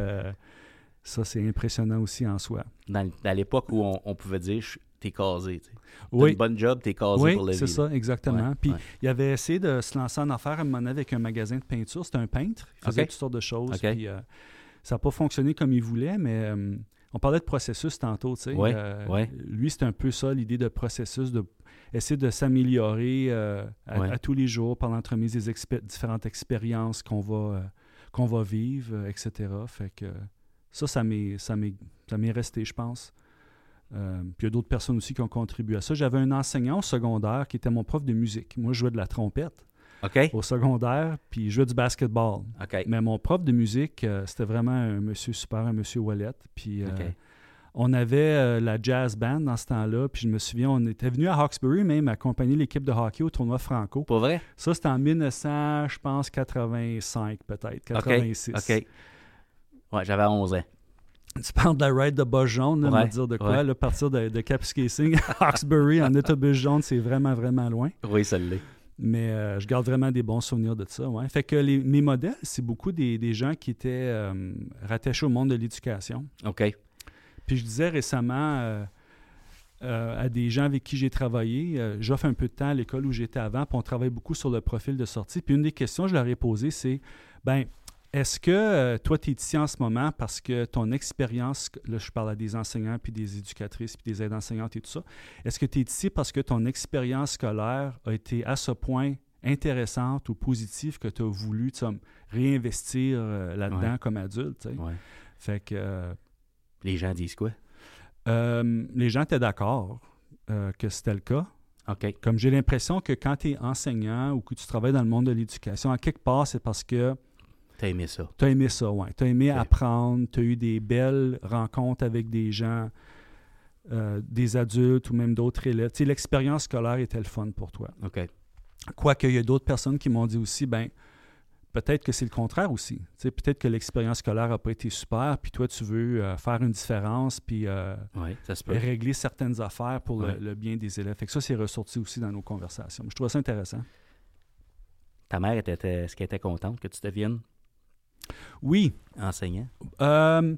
ça, c'est impressionnant aussi en soi. Dans, l'époque où on, on pouvait dire je- t'es casé. tu sais. T'as Oui, une bonne job, t'es casé oui pour la c'est vie. ça, exactement. Ouais, Puis ouais. il avait essayé de se lancer en affaires à un moment donné avec un magasin de peinture. C'était un peintre. Il faisait toutes sortes de choses. Puis, euh, ça n'a pas fonctionné comme il voulait, mais euh, on parlait de processus tantôt. tu sais. Ouais, Euh. Lui, c'est un peu ça, l'idée de processus, de essayer de s'améliorer à, tous les jours par l'entremise des expé- différentes expériences qu'on va, qu'on va vivre, etc. Fait que ça, ça m'est resté, je pense. Euh, puis il y a d'autres personnes aussi qui ont contribué à ça. J'avais un enseignant au secondaire qui était mon prof de musique. Moi, je jouais de la trompette au secondaire, puis je jouais du basketball. Mais mon prof de musique, euh, c'était vraiment un monsieur super, un monsieur Wallet. Puis euh, on avait la jazz band dans ce temps-là. Puis je me souviens, on était venu à Hawkesbury même accompagner l'équipe de hockey au tournoi Franco. Pas vrai? Ça, c'était en 1900, je pense, 85 peut-être, 86. OK. Ouais, j'avais 11 ans. Tu parles de la ride de bas jaune, on va dire de quoi, ouais. là, partir de, de Capscasing à Hawkesbury en autobus jaune, c'est vraiment, vraiment loin. Oui, ça l'est. Mais euh, je garde vraiment des bons souvenirs de ça. Ouais. Fait que les- mes modèles, c'est beaucoup des, des gens qui étaient euh, rattachés au monde de l'éducation. OK. Puis je disais récemment euh, à des gens avec qui j'ai travaillé, j'offre un peu de temps à l'école où j'étais avant, puis on travaille beaucoup sur le profil de sortie. Puis une des questions que je leur ai posées, c'est ben est-ce que euh, toi, tu es ici en ce moment parce que ton expérience, là je parle à des enseignants, puis des éducatrices, puis des aides enseignantes et tout ça, est-ce que tu es ici parce que ton expérience scolaire a été à ce point intéressante ou positive que tu as voulu réinvestir euh, là-dedans Ouais. comme adulte? Ouais. Fait que euh, Les gens disent quoi? les gens étaient d'accord que c'était le cas. OK. Comme j'ai l'impression que quand tu es enseignant ou que tu travailles dans le monde de l'éducation, à quelque part, c'est parce que T'as aimé ça. tu as aimé ça, ouais. Tu as aimé apprendre, tu as eu des belles rencontres avec des gens, euh, des adultes ou même d'autres élèves. Tu l'expérience scolaire était le fun pour toi. OK. Quoique, il y a d'autres personnes qui m'ont dit aussi, ben peut-être que c'est le contraire aussi. Peut-être que l'expérience scolaire n'a pas été super, puis toi, tu veux euh, faire une différence, puis euh, Oui, ça se peut. régler certaines affaires pour le- Ouais. le, bien des élèves. Fait que ça, c'est ressorti aussi dans nos conversations. Je trouve ça intéressant. Ta mère, était, était- est-ce qu'elle était contente que tu deviennes Oui. enseignant? euh,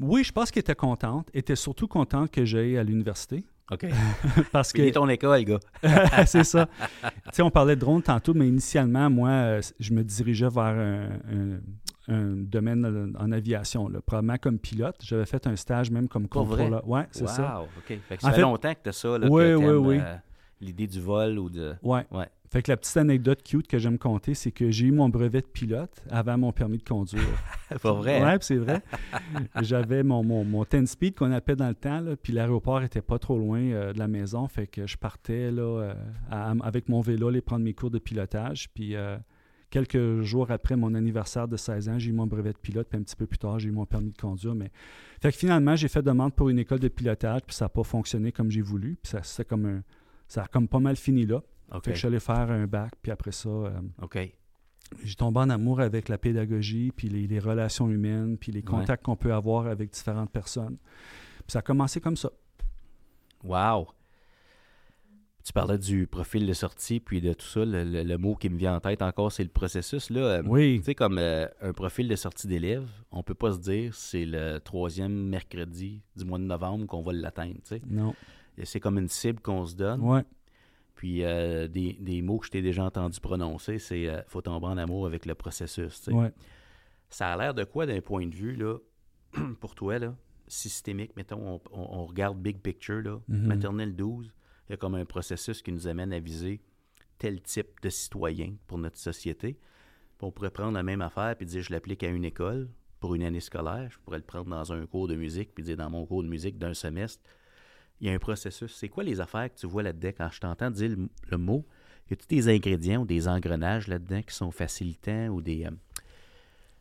oui, je pense qu'elle était contente. Elle était surtout contente que j'aille à l'université. OK. Parce que ton école, gars. c'est ça. Tu sais, on parlait de drone tantôt, mais initialement, moi, euh, je me dirigeais vers un, un- un domaine en aviation, là, probablement comme pilote. J'avais fait un stage même comme Pour contrôleur. Ouais, c'est wow, ça. OK. Fait que En ça fait, fait- longtemps que tu as ça, là, Oui, que oui, oui. euh, l'idée du vol ou de... Ouais. Ouais. Fait que la petite anecdote cute que j'aime compter, c'est que j'ai eu mon brevet de pilote avant mon permis de conduire. Pas vrai? hein? Ouais, c'est vrai. J'avais mon, mon, mon 10 speed qu'on appelait dans le temps, là, puis l'aéroport était pas trop loin euh, de la maison. Fait que je partais là, euh, à- avec mon vélo aller prendre mes cours de pilotage. Puis euh, quelques jours après mon anniversaire de 16 ans, j'ai eu mon brevet de pilote. Puis un petit peu plus tard, j'ai eu mon permis de conduire. Mais... Fait que finalement, j'ai fait demande pour une école de pilotage, puis ça n'a pas fonctionné comme j'ai voulu. Puis ça, comme un- ça a comme pas mal fini là. Fait que je suis allé faire un bac, puis après ça, euh, j'ai tombé en amour avec la pédagogie, puis les, les relations humaines, puis les contacts qu'on peut avoir avec différentes personnes. Puis ça a commencé comme ça. Wow! Tu parlais du profil de sortie, puis de tout ça. Le, le- le mot qui me vient en tête encore, c'est le processus. Là. Euh, Oui, Tu sais, comme euh, un profil de sortie d'élève, on peut pas se dire c'est le troisième mercredi du mois de novembre qu'on va l'atteindre. tu sais. non, C'est comme une cible qu'on se donne. ouais, Puis euh, des, des mots que je t'ai déjà entendu prononcer, c'est euh, faut tomber en amour avec le processus. ouais. Ça a l'air de quoi d'un point de vue, là, pour toi, là, systémique, mettons, on, on- on regarde big picture, là, Mhm. maternelle 12, il y a comme un processus qui nous amène à viser tel type de citoyen pour notre société. Puis on pourrait prendre la même affaire puis dire je l'applique à une école pour une année scolaire. Je pourrais le prendre dans un cours de musique puis dire dans mon cours de musique d'un semestre. Il y a un processus. C'est quoi les affaires que tu vois là-dedans quand je t'entends dire le, le mot? y a-t-il des ingrédients ou des engrenages là-dedans qui sont facilitants ou des, euh,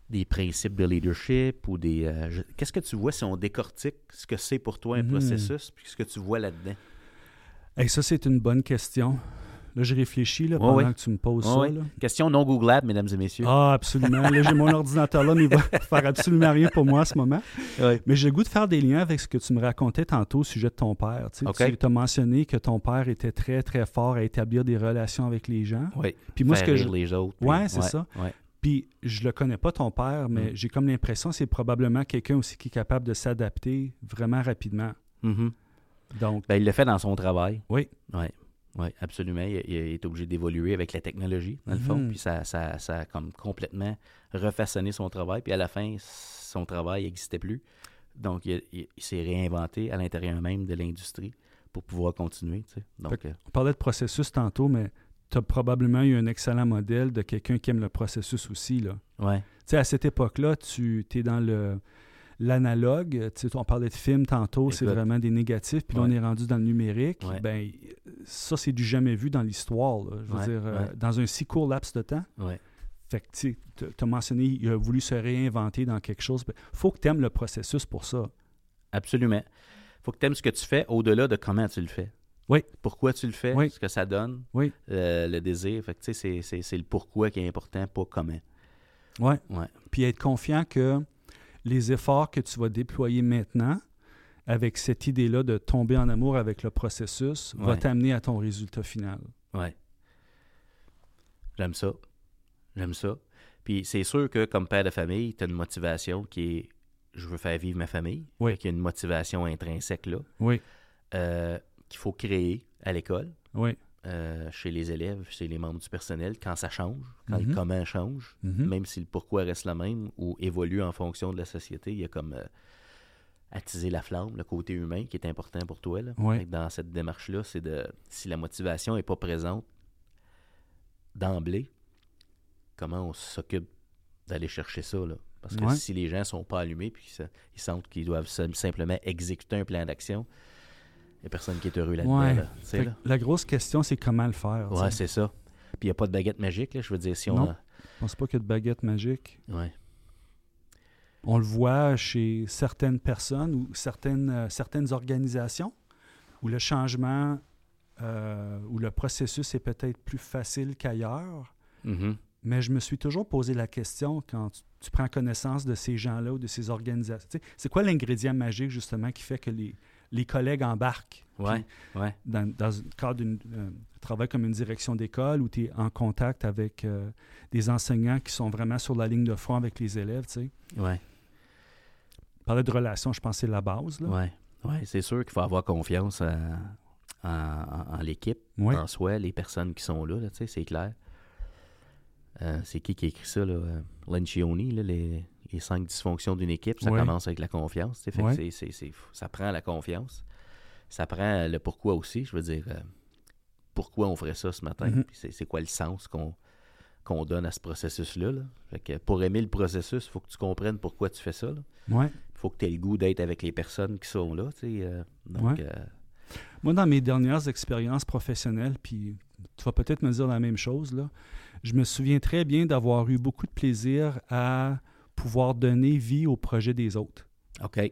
des principes de leadership ou des. euh, je- Qu'est-ce que tu vois si on décortique ce que c'est pour toi un Mhm. processus puis ce que tu vois là-dedans? Hey, ça, c'est une bonne question. Là, je réfléchis là, Ouais, pendant ouais. que tu me poses Ouais, ça. ouais. là. Question non googlable, mesdames et messieurs. Ah, absolument. Là, j'ai mon ordinateur là, mais il va faire absolument rien pour moi en ce moment. Ouais. Mais j'ai le goût de faire des liens avec ce que tu me racontais tantôt au sujet de ton père. Tu sais, tu as mentionné que ton père était très, très fort à établir des relations avec les gens. Oui. Puis moi, ce que je... les autres. Ouais, c'est ça. ouais. Puis je le connais pas, ton père, mais Mm. j'ai comme l'impression que c'est probablement quelqu'un aussi qui est capable de s'adapter vraiment rapidement. Mhm. Donc, Ben, il le fait dans son travail. Oui. Oui, absolument. Il, il est obligé d'évoluer avec la technologie, dans le fond. Mhm. Puis ça, ça, ça a comme complètement refaçonné son travail. Puis à la fin, son travail n'existait plus. Donc, il, il- il s'est réinventé à l'intérieur même de l'industrie pour pouvoir continuer. tu sais. Donc, euh, on parlait de processus tantôt, mais tu as probablement eu un excellent modèle de quelqu'un qui aime le processus aussi. Là. ouais, Tu sais, à cette époque-là, tu es dans le l'analogue. Tu sais, on parlait de films tantôt, c'est vraiment des négatifs. Puis là, on est rendu dans le numérique. Ouais. Ben, ça, c'est du jamais vu dans l'histoire. Je veux Ouais, dire, euh, dans un si court laps de temps. ouais. Fait que, tu as mentionné, il a voulu se réinventer dans quelque chose. Il faut que tu aimes le processus pour ça. absolument. faut que tu aimes ce que tu fais au-delà de comment tu le fais. Oui. Pourquoi tu le fais, Oui. ce que ça donne, Oui. euh, le désir. Fait que, c'est- le pourquoi qui est important, pas comment. Ouais. Ouais. Puis être confiant que les efforts que tu vas déployer maintenant, avec cette idée-là de tomber en amour avec le processus, va t'amener à ton résultat final. Ouais. J'aime ça. J'aime ça. Puis c'est sûr que comme père de famille, tu as une motivation qui est je veux faire vivre ma famille. Oui. Y a une motivation intrinsèque là Oui. euh, qu'il faut créer à l'école, Oui. Euh, chez les élèves, chez les membres du personnel, quand ça change, quand Mhm. le comment change, Mhm. même si le pourquoi reste le même ou évolue en fonction de la société, il y a comme euh, attiser la flamme, le côté humain qui est important pour toi. Là. Ouais. Dans cette démarche-là, c'est de si la motivation n'est pas présente d'emblée, comment on s'occupe d'aller chercher ça? Là? Parce que Ouais. si les gens sont pas allumés puis qu'ils se- ils sentent qu'ils doivent sim- simplement exécuter un plan d'action, il n'y a personne qui est heureux là-dedans. Ouais. là. Là. la grosse question, c'est comment le faire. Ouais, c'est ça. Puis il n'y a pas de baguette magique, là. Je veux dire, si on Non. a... Je pense pas qu'il y a de baguette magique. Ouais. On le voit chez certaines personnes ou certaines, euh, certaines organisations où le changement euh, où le processus est peut-être plus facile qu'ailleurs. Mhm. Mais je me suis toujours posé la question quand tu, tu prends connaissance de ces gens-là ou de ces organisations. C'est quoi l'ingrédient magique justement qui fait que les, les collègues embarquent Ouais, ouais. dans, dans le cadre d'un travail comme une direction d'école où tu es en contact avec euh, des enseignants qui sont vraiment sur la ligne de front avec les élèves. Tu sais. Ouais, Parler de relations, je pense que c'est la base. Là. ouais. Ouais, c'est sûr qu'il faut avoir confiance à- en, l'équipe, Ouais. en soi, les personnes qui sont là, là, tu sais, c'est clair. Euh, c'est qui qui a écrit ça, là? Euh, Lencioni, là, les, les cinq dysfonctions d'une équipe, ça Ouais. commence avec la confiance. fait Ouais. c'est- c'est- c'est- ça prend la confiance. Ça prend le pourquoi aussi, je veux dire, euh, pourquoi on ferait ça ce matin, Mhm. c'est quoi le sens qu'on qu'on donne à ce processus-là. là? Fait que pour aimer le processus, il faut que tu comprennes pourquoi tu fais ça. Ouais. Il faut que tu aies le goût d'être avec les personnes qui sont là. euh, donc, euh, Moi, dans mes dernières expériences professionnelles, puis tu vas peut-être me dire la même chose, là, je me souviens très bien d'avoir eu beaucoup de plaisir à pouvoir donner vie au projet des autres. OK.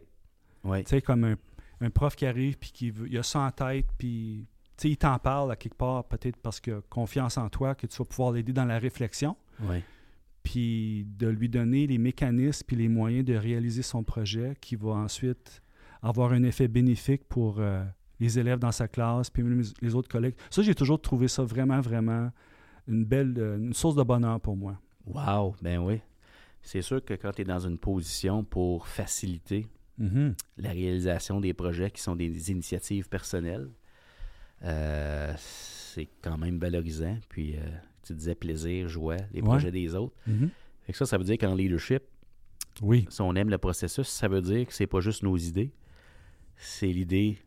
Oui. Tu sais, comme un, un prof qui arrive, puis qui veut, il a ça en tête, puis tu sais, il t'en parle à quelque part, peut-être parce qu'il a confiance en toi, que tu vas pouvoir l'aider dans la réflexion, Oui. puis de lui donner les mécanismes puis les moyens de réaliser son projet qui va ensuite avoir un effet bénéfique pour euh, les élèves dans sa classe, puis même les- les autres collègues. Ça, j'ai toujours trouvé ça vraiment, vraiment une belle, euh, une source de bonheur pour moi. Wow. Ben oui. C'est sûr que quand tu es dans une position pour faciliter Mhm. la réalisation des projets qui sont des initiatives personnelles, euh, c'est quand même valorisant. Puis, euh, tu disais plaisir, joie, les Ouais. projets des autres. Mhm. Fait que ça, ça veut dire qu'en leadership, Oui. si on aime le processus, ça veut dire que c'est pas juste nos idées, c'est l'idée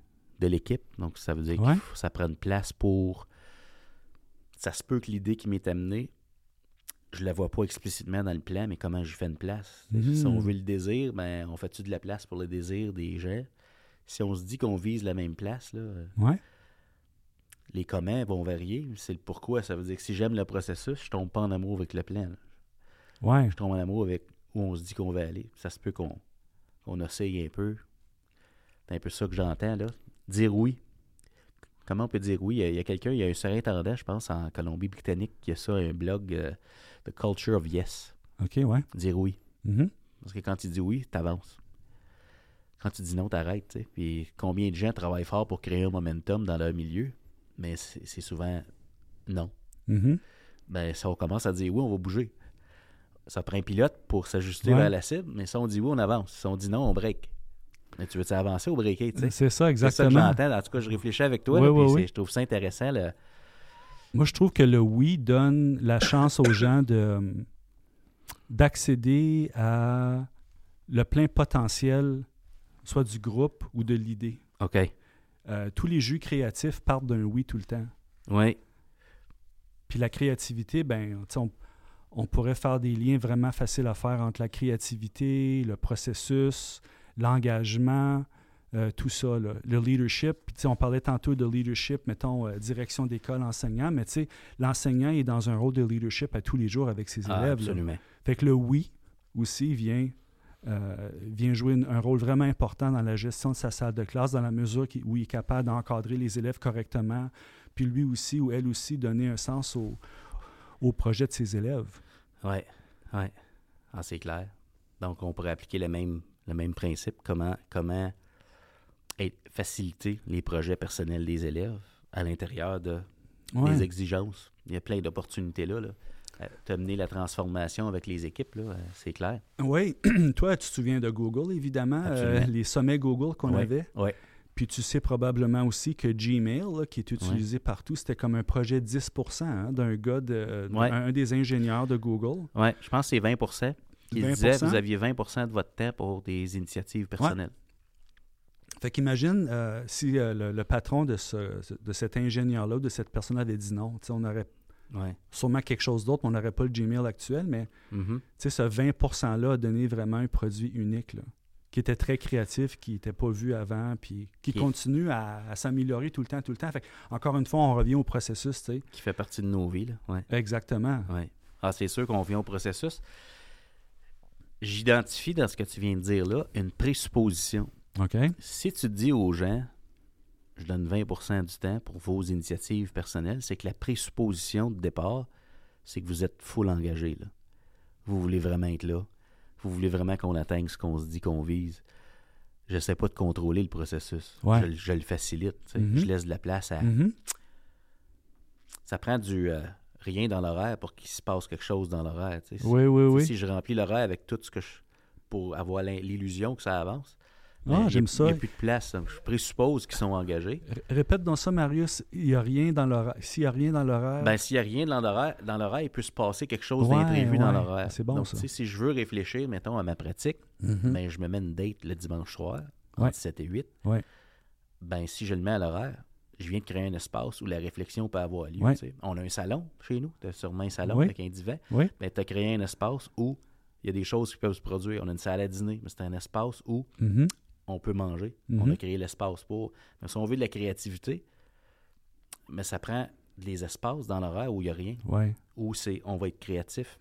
de l'équipe. Donc, ça veut dire Ouais. que ça prend une place pour. Ça se peut que l'idée qui m'est amenée, je la vois pas explicitement dans le plan, mais comment je fais une place? Mhm. Si on veut le désir, ben, on fait-tu de la place pour le désir des gens? Si on se dit qu'on vise la même place, là, Ouais. Les comment vont varier. C'est le pourquoi. Ça veut dire que si j'aime le processus, je tombe pas en amour avec le plan. là. Ouais. Je tombe en amour avec où on se dit qu'on va aller. Ça se peut qu'on qu'on essaye un peu. C'est un peu ça que j'entends, là. Dire oui. Comment on peut dire oui? Il y a, il y a quelqu'un, il y a un surintendant, je pense, en Colombie-Britannique, qui a ça, un blog, euh, The Culture of Yes. OK, ouais. Dire oui. Mhm. Parce que quand tu dis oui, t'avances. Quand tu dis non, t'arrêtes. tu sais. Puis combien de gens travaillent fort pour créer un momentum dans leur milieu, mais c'est souvent non. Mhm. Ben, si on commence à dire oui, on va bouger. Ça prend un pilote pour s'ajuster Ouais. vers la cible, mais si on dit oui, on avance. Si on dit non, on break. Mais tu veux-tu avancer ou breaker? C'est ça, C'est ça que exactement. j'entends. En tout cas, je réfléchis avec toi, Oui, là, oui, puis oui. c'est- je trouve ça intéressant. Moi, je trouve que le oui donne la chance aux gens de d'accéder à le plein potentiel, soit du groupe ou de l'idée. OK. Euh, tous les jus créatifs partent d'un oui tout le temps. Oui. Puis la créativité, ben, on pourrait faire des liens vraiment faciles à faire entre la créativité, le processus, l'engagement, euh, tout ça, là. le leadership. Puis, on parlait tantôt de leadership, mettons, euh, direction d'école, enseignant, mais l'enseignant est dans un rôle de leadership à tous les jours avec ses Ah, élèves. là. absolument. Fait que le oui aussi vient, euh, vient jouer une- un rôle vraiment important dans la gestion de sa salle de classe, dans la mesure où il est capable d'encadrer les élèves correctement, puis lui aussi ou elle aussi donner un sens au, au projet de ses élèves. Oui. Oui. Ah, c'est clair. Donc, on pourrait appliquer le même, le même principe. Comment, faciliter les projets personnels des élèves à l'intérieur de, Ouais. des exigences. Il y a plein d'opportunités là. là. Euh, T'amener la transformation avec les équipes, là, euh, c'est clair. Oui, toi, tu te souviens de Google, évidemment, euh, les sommets Google qu'on avait? Oui. Puis tu sais probablement aussi que Gmail, là, qui est utilisé partout, c'était comme un projet 10% hein, d'un gars, de, un, un des ingénieurs de Google. Ouais, je pense que c'est 20 Il 20%. disait vous aviez 20% de votre temps pour des initiatives personnelles. Fait qu'imagine euh, si euh, le, le patron de, ce, de cet ingénieur-là, de cette personne avait dit non. On aurait Ouais. sûrement quelque chose d'autre, on n'aurait pas le Gmail actuel, mais Mhm. sais, ce 20%-là a donné vraiment un produit unique, là, qui était très créatif, qui n'était pas vu avant, puis qui continue à, à s'améliorer tout le temps, tout le temps. Fait que, encore une fois, on revient au processus, tu sais. Qui fait partie de nos vies. Là. Ouais. Exactement. Ouais. Ah, c'est sûr qu'on vient au processus. J'identifie dans ce que tu viens de dire là une présupposition. Si tu dis aux gens, je donne 20% du temps pour vos initiatives personnelles, c'est que la présupposition de départ, c'est que vous êtes full engagé. Là. Vous voulez vraiment être là. Vous voulez vraiment qu'on atteigne ce qu'on se dit qu'on vise. Je ne sais pas de contrôler le processus. Ouais. Je, le- je le facilite. Mhm. Je laisse de la place à. Mhm. Ça prend du euh, rien dans l'horaire pour qu'il se passe quelque chose dans l'horaire. Oui, oui, oui. Si je remplis l'horaire avec tout ce que je. pour avoir l'illusion que ça avance. Ah, j'aime ça. Il n'y a plus de place. Je présuppose qu'ils sont engagés. R- Répète donc ça, Marius. Il n'y a rien dans l'horaire. S'il n'y a rien dans l'horaire. Ben, s'il n'y a rien dans l'horaire, dans il peut se passer quelque chose Ouais, d'imprévu dans l'horaire. C'est bon, Donc, ça. si je veux réfléchir, mettons, à ma pratique, Mhm. ben, je me mets une date le dimanche soir, Ouais. entre 7 et 8. Ouais. Ben, si je le mets à l'horaire, je viens de créer un espace où la réflexion peut avoir lieu. On a un salon chez nous. Tu as sûrement un salon avec un divan. Oui. Ben, tu as créé un espace où il y a des choses qui peuvent se produire. On a une salle à dîner, mais c'est un espace où Mhm. On peut manger. Mhm. On a créé l'espace pour. Mais si on veut de la créativité, mais ça prend des espaces dans l'horaire où il n'y a rien, Ouais. où c'est on va être créatif.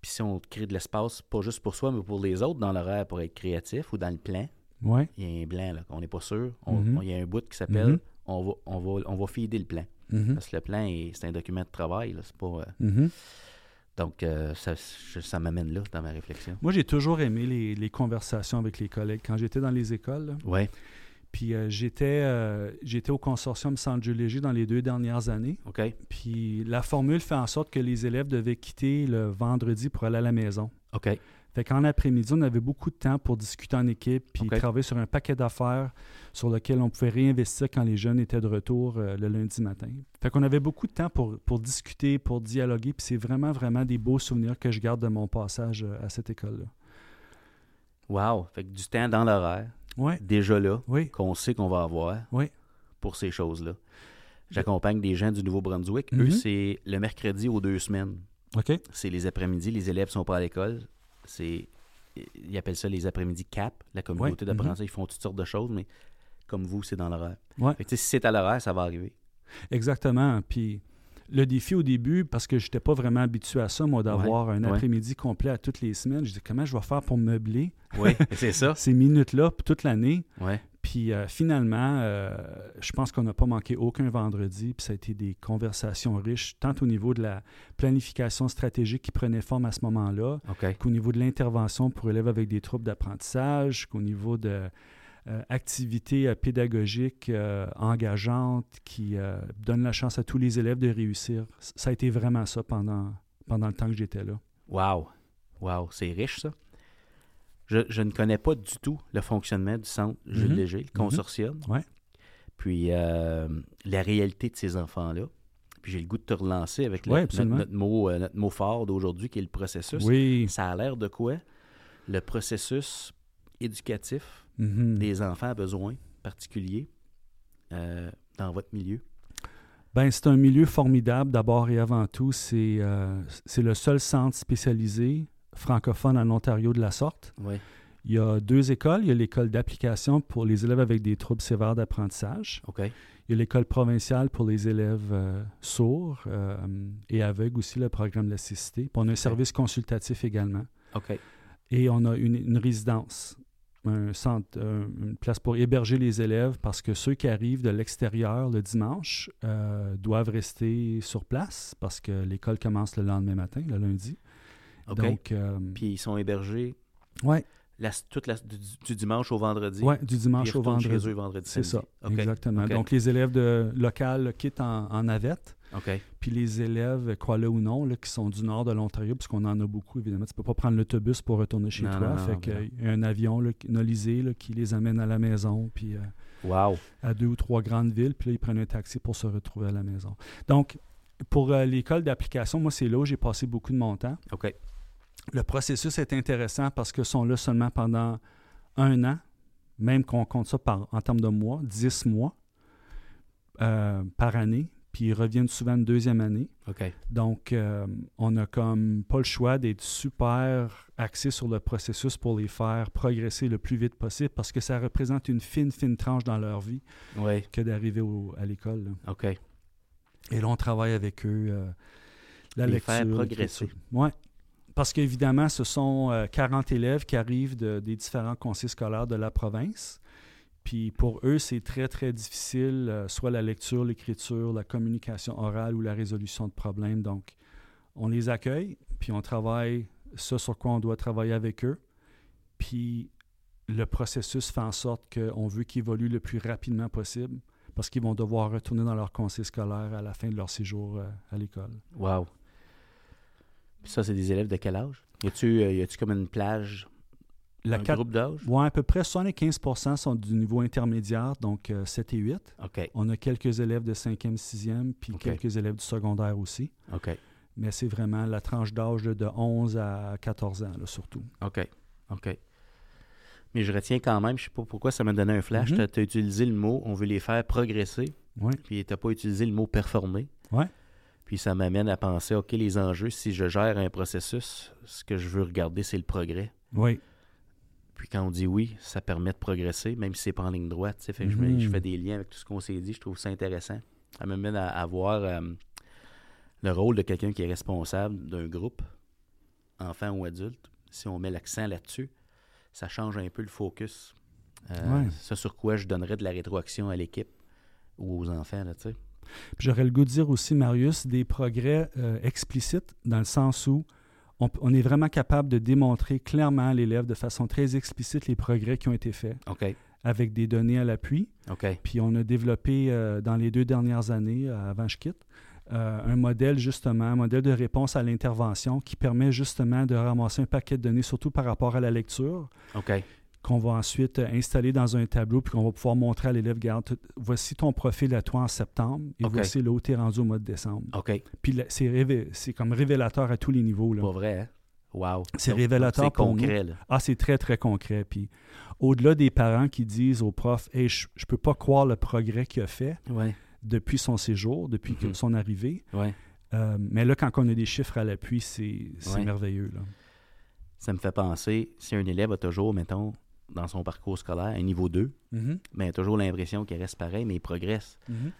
Puis si on crée de l'espace, pas juste pour soi, mais pour les autres dans l'horaire pour être créatif ou dans le plan, Ouais. il y a un blanc là, qu'on n'est pas sûr. On- Mhm. on- Il y a un bout qui s'appelle Mhm. on, va, on, va, on va feeder le plan. Parce que le plan, est- c'est un document de travail. Là, c'est pas, euh. Donc, euh, ça, ça m'amène là dans ma réflexion. Moi, j'ai toujours aimé les, les conversations avec les collègues. Quand j'étais dans les écoles, Ouais, puis euh, j'étais euh, j'étais au consortium Centre Léger dans les deux dernières années. OK. Puis la formule fait en sorte que les élèves devaient quitter le vendredi pour aller à la maison. OK. Fait qu'en après-midi, on avait beaucoup de temps pour discuter en équipe, puis travailler sur un paquet d'affaires sur lequel on pouvait réinvestir quand les jeunes étaient de retour euh, le lundi matin. Fait qu'on avait beaucoup de temps pour, pour discuter, pour dialoguer, puis c'est vraiment, vraiment des beaux souvenirs que je garde de mon passage euh, à cette école-là. Wow. Fait que du temps dans l'horaire, Ouais, déjà là, oui, qu'on sait qu'on va avoir Oui. pour ces choses-là. J'accompagne des gens du Nouveau-Brunswick. Mhm. Eux, c'est le mercredi aux deux semaines. OK. C'est les après-midi. Les élèves sont pas à l'école. C'est, ils appellent ça les après-midi CAP, la communauté Ouais. Mhm. d'apprentissage. Ils font toutes sortes de choses, mais comme vous, c'est dans l'horaire. Ouais. Fait que, si c'est à l'horaire, ça va arriver. Exactement. Puis le défi au début, parce que je n'étais pas vraiment habitué à ça, moi, d'avoir un ouais. après-midi complet à toutes les semaines, je disais comment je vais faire pour meubler? Oui, c'est ça. ces minutes-là toute l'année. Ouais. Puis euh, finalement, euh, je pense qu'on n'a pas manqué aucun vendredi. Puis ça a été des conversations riches, tant au niveau de la planification stratégique qui prenait forme à ce moment-là, qu'au niveau de l'intervention pour élèves avec des troubles d'apprentissage, qu'au niveau de activités euh, pédagogiques euh, engageantes qui euh, donnent la chance à tous les élèves de réussir. Ça a été vraiment ça pendant, pendant le temps que j'étais là. Wow. Wow, c'est riche, ça. Je, je ne connais pas du tout le fonctionnement du centre Jules Mhm. Léger, le consortium. Ouais. Puis euh, la réalité de ces enfants-là. Puis j'ai le goût de te relancer avec le- Ouais, notre, mot, euh, notre mot fort d'aujourd'hui qui est le processus. Oui. Ça a l'air de quoi? Le processus éducatif Mhm. des enfants à besoins particuliers euh, dans votre milieu? Ben, c'est un milieu formidable d'abord et avant tout. C'est euh, le seul centre spécialisé francophone en Ontario de la sorte. Oui. Il y a deux écoles. Il y a l'école d'application pour les élèves avec des troubles sévères d'apprentissage. OK. Il y a l'école provinciale pour les élèves euh, sourds euh, et aveugles aussi, le programme de la cécité. Puis on a un service consultatif également. OK. Et on a une, une résidence, un centre, euh, une place pour héberger les élèves parce que ceux qui arrivent de l'extérieur le dimanche euh, doivent rester sur place parce que l'école commence le lendemain matin, le lundi. OK. Donc, euh, Puis ils sont hébergés la- toute la, du, du dimanche au vendredi. ouais, du dimanche au vendredi. C'est ça, exactement. Donc, les élèves de local quittent en, en navette. OK. Puis les élèves, crois-le ou non, là, qui sont du nord de l'Ontario, puisqu'on en a beaucoup, évidemment, tu peux pas prendre l'autobus pour retourner chez Non, toi. non, fait qu'il y a un avion là, là, qui les amène à la maison, puis euh, Wow. à deux ou trois grandes villes, puis là, ils prennent un taxi pour se retrouver à la maison. Donc, pour euh, l'école d'application, moi, c'est là où j'ai passé beaucoup de mon temps. OK. Le processus est intéressant parce qu'ils sont là seulement pendant un an, même qu'on compte ça par, en termes de mois, 10 mois euh, par année, puis ils reviennent souvent une deuxième année. Donc, euh, on n'a comme pas le choix d'être super axé sur le processus pour les faire progresser le plus vite possible parce que ça représente une fine, fine tranche dans leur vie Oui. que d'arriver à l'école. OK. Et là, on travaille avec eux. euh, la Les lecture. faire progresser. Ouais. Parce qu'évidemment, ce sont euh, 40 élèves qui arrivent de- des différents conseils scolaires de la province. Puis pour eux, c'est très, très difficile, euh, soit la lecture, l'écriture, la communication orale ou la résolution de problèmes. Donc, on les accueille, puis on travaille ça sur quoi on doit travailler avec eux. Puis le processus fait en sorte qu'on veut qu'ils évoluent le plus rapidement possible parce qu'ils vont devoir retourner dans leur conseil scolaire à la fin de leur séjour euh, à l'école. Wow. Puis ça, c'est des élèves de quel âge? Y a-tu, euh, comme une plage, La un quatre- groupe d'âge? Ouais, à peu près 75% sont du niveau intermédiaire, donc euh, 7 et 8. OK. On a quelques élèves de 5e, 6e, puis quelques élèves du secondaire aussi. OK. Mais c'est vraiment la tranche d'âge de 11 à 14 ans, là, surtout. OK. OK. Mais je retiens quand même, je sais pas pourquoi ça m'a donné un flash. Mhm. Tu as utilisé le mot on veut les faire progresser, puis tu n'as pas utilisé le mot performer. Ouais. Puis ça m'amène à penser, OK, les enjeux, si je gère un processus, ce que je veux regarder, c'est le progrès. Oui. Puis quand on dit oui, ça permet de progresser, même si c'est pas en ligne droite. tu sais. Fait que je, me- je fais des liens avec tout ce qu'on s'est dit. Je trouve ça intéressant. Ça m'amène à, à voir euh, le rôle de quelqu'un qui est responsable d'un groupe, enfant ou adulte. Si on met l'accent là-dessus, ça change un peu le focus. Euh, Ouais. Ce sur quoi je donnerais de la rétroaction à l'équipe ou aux enfants. Là, tu sais. J'aurais le goût de dire aussi, Marius, des progrès euh, explicites, dans le sens où on, on est vraiment capable de démontrer clairement à l'élève de façon très explicite les progrès qui ont été faits, avec des données à l'appui. Puis on a développé euh, dans les deux dernières années, euh, avant je quitte, euh, un modèle justement, un modèle de réponse à l'intervention qui permet justement de ramasser un paquet de données, surtout par rapport à la lecture. Qu'on va ensuite euh, installer dans un tableau, puis qu'on va pouvoir montrer à l'élève, regarde, voici ton profil à toi en septembre, et voici là où tu es rendu au mois de décembre. OK. Puis c'est comme révélateur à tous les niveaux. Là. Pas vrai, hein? Wow. C'est révélateur pour C'est nous. concret, là. Ah, c'est très, très concret. Puis au-delà des parents qui disent au prof, hey, je ne peux pas croire le progrès qu'il a fait Ouais. depuis son séjour, depuis Mhm. son arrivée. Ouais. Euh, mais là, quand on a des chiffres à l'appui, c'est c'est Ouais. merveilleux. Là. Ça me fait penser, si un élève a toujours, mettons, dans son parcours scolaire, un niveau 2, Mhm. mais il a toujours l'impression qu'il reste pareil, mais il progresse. Mhm.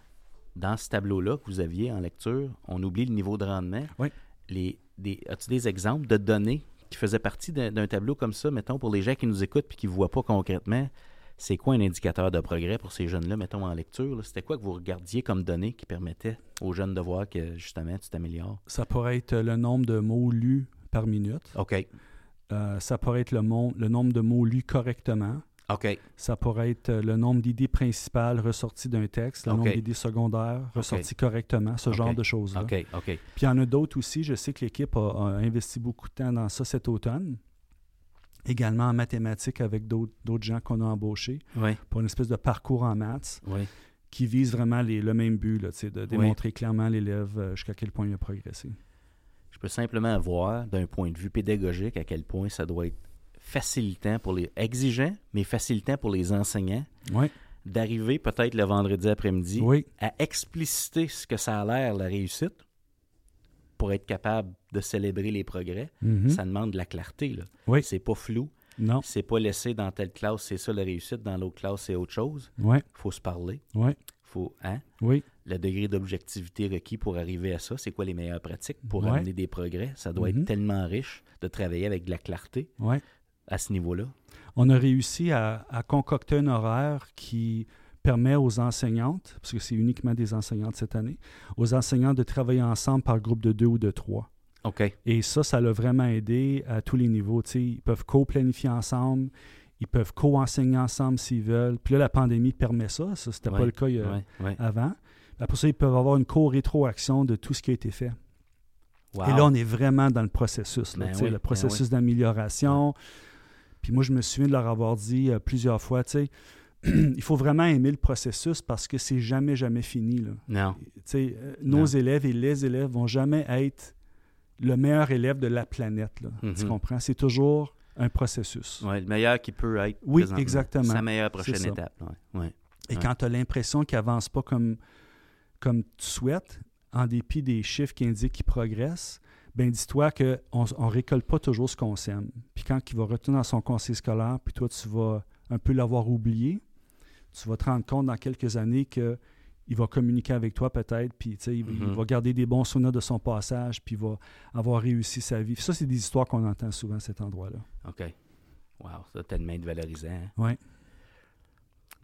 Dans ce tableau-là que vous aviez en lecture, on oublie le niveau de rendement. Oui. Les, des, as-tu des exemples de données qui faisaient partie d'un, tableau comme ça, mettons, pour les gens qui nous écoutent et qui ne voient pas concrètement, c'est quoi un indicateur de progrès pour ces jeunes-là, mettons, en lecture? C'était quoi que vous regardiez comme données qui permettaient aux jeunes de voir que, justement, tu t'améliores? Ça pourrait être le nombre de mots lus par minute. OK. Euh, ça pourrait être le, mon- le nombre de mots lus correctement. OK. Ça pourrait être euh, le nombre d'idées principales ressorties d'un texte, le nombre d'idées secondaires ressorties correctement, ce genre de choses-là. OK. OK. Puis il y en a d'autres aussi. Je sais que l'équipe a, a investi beaucoup de temps dans ça cet automne. Également en mathématiques avec d'autres gens qu'on a embauchés Oui. pour une espèce de parcours en maths Oui. qui vise vraiment les- le même but, là, de démontrer clairement à l'élève euh, jusqu'à quel point il a progressé. Je peux simplement voir, d'un point de vue pédagogique, à quel point ça doit être facilitant pour les exigeant, mais facilitant pour les enseignants Oui, d'arriver peut-être le vendredi après-midi oui, à expliciter ce que ça a l'air la réussite pour être capable de célébrer les progrès. mhm, Ça demande de la clarté. Là. Oui. C'est pas flou. non, C'est pas laissé dans telle classe, c'est ça la réussite, dans l'autre classe, c'est autre chose. oui, faut se parler. Faut hein? oui, Le degré d'objectivité requis pour arriver à ça, c'est quoi les meilleures pratiques pour Ouais. amener des progrès? Ça doit Mhm. être tellement riche de travailler avec de la clarté à ce niveau-là. On a réussi à, à concocter un horaire qui permet aux enseignantes, parce que c'est uniquement des enseignantes cette année, aux enseignantes de travailler ensemble par groupe de deux ou de trois. OK. Et ça, ça l'a vraiment aidé à tous les niveaux. Tu sais, ils peuvent co-planifier ensemble, ils peuvent co-enseigner ensemble s'ils veulent. Puis là, la pandémie permet ça. Ça, c'était Ouais, pas le cas il Ouais, ouais. avant. Après ça, ils peuvent avoir une co-rétroaction de tout ce qui a été fait. Wow. Et là, on est vraiment dans le processus, là, Ben oui, le ben processus d'amélioration. Puis moi, je me souviens de leur avoir dit euh, plusieurs fois, tu sais, il faut vraiment aimer le processus parce que c'est jamais, jamais fini. Là. Non. Tu sais, euh, nos Non. élèves et les élèves vont jamais être le meilleur élève de la planète. Là, Tu Mhm. comprends? C'est toujours un processus. Ouais, le meilleur qui peut être. Oui, exactement. Sa meilleure prochaine étape. Ouais. Ouais. Et Ouais. quand tu as l'impression qu'ils n'avancent pas comme, comme tu souhaites, en dépit des chiffres qui indiquent qu'ils progressent, ben dis-toi qu'on ne récolte pas toujours ce qu'on sème. Puis quand il va retourner dans son conseil scolaire, puis toi, tu vas un peu l'avoir oublié, tu vas te rendre compte dans quelques années que il va communiquer avec toi peut-être, puis il, il Mhm. va garder des bons souvenirs de son passage, puis il va avoir réussi sa vie. Ça, c'est des histoires qu'on entend souvent à cet endroit-là. OK. Wow, ça a tellement de valorisant. hein? Ouais.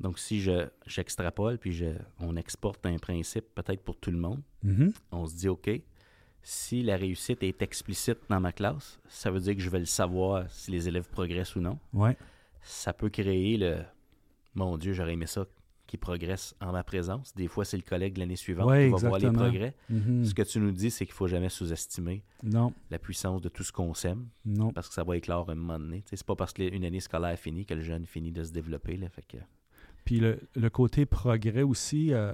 Donc, si je j'extrapole puis je, on exporte un principe peut-être pour tout le monde, Mhm. on se dit, OK, si la réussite est explicite dans ma classe, ça veut dire que je vais le savoir si les élèves progressent ou non. Ouais. Ça peut créer le Mon Dieu, j'aurais aimé ça qui progresse en ma présence. Des fois, c'est le collègue l'année suivante Ouais, qui va voir les progrès. Mhm. Ce que tu nous dis, c'est qu'il faut jamais sous-estimer la puissance de tout ce qu'on sème, non. parce que ça va éclore un moment donné. C'est pas parce qu'une année scolaire finie que le jeune finit de se développer. Là, fait que... Puis le, le côté progrès aussi, euh,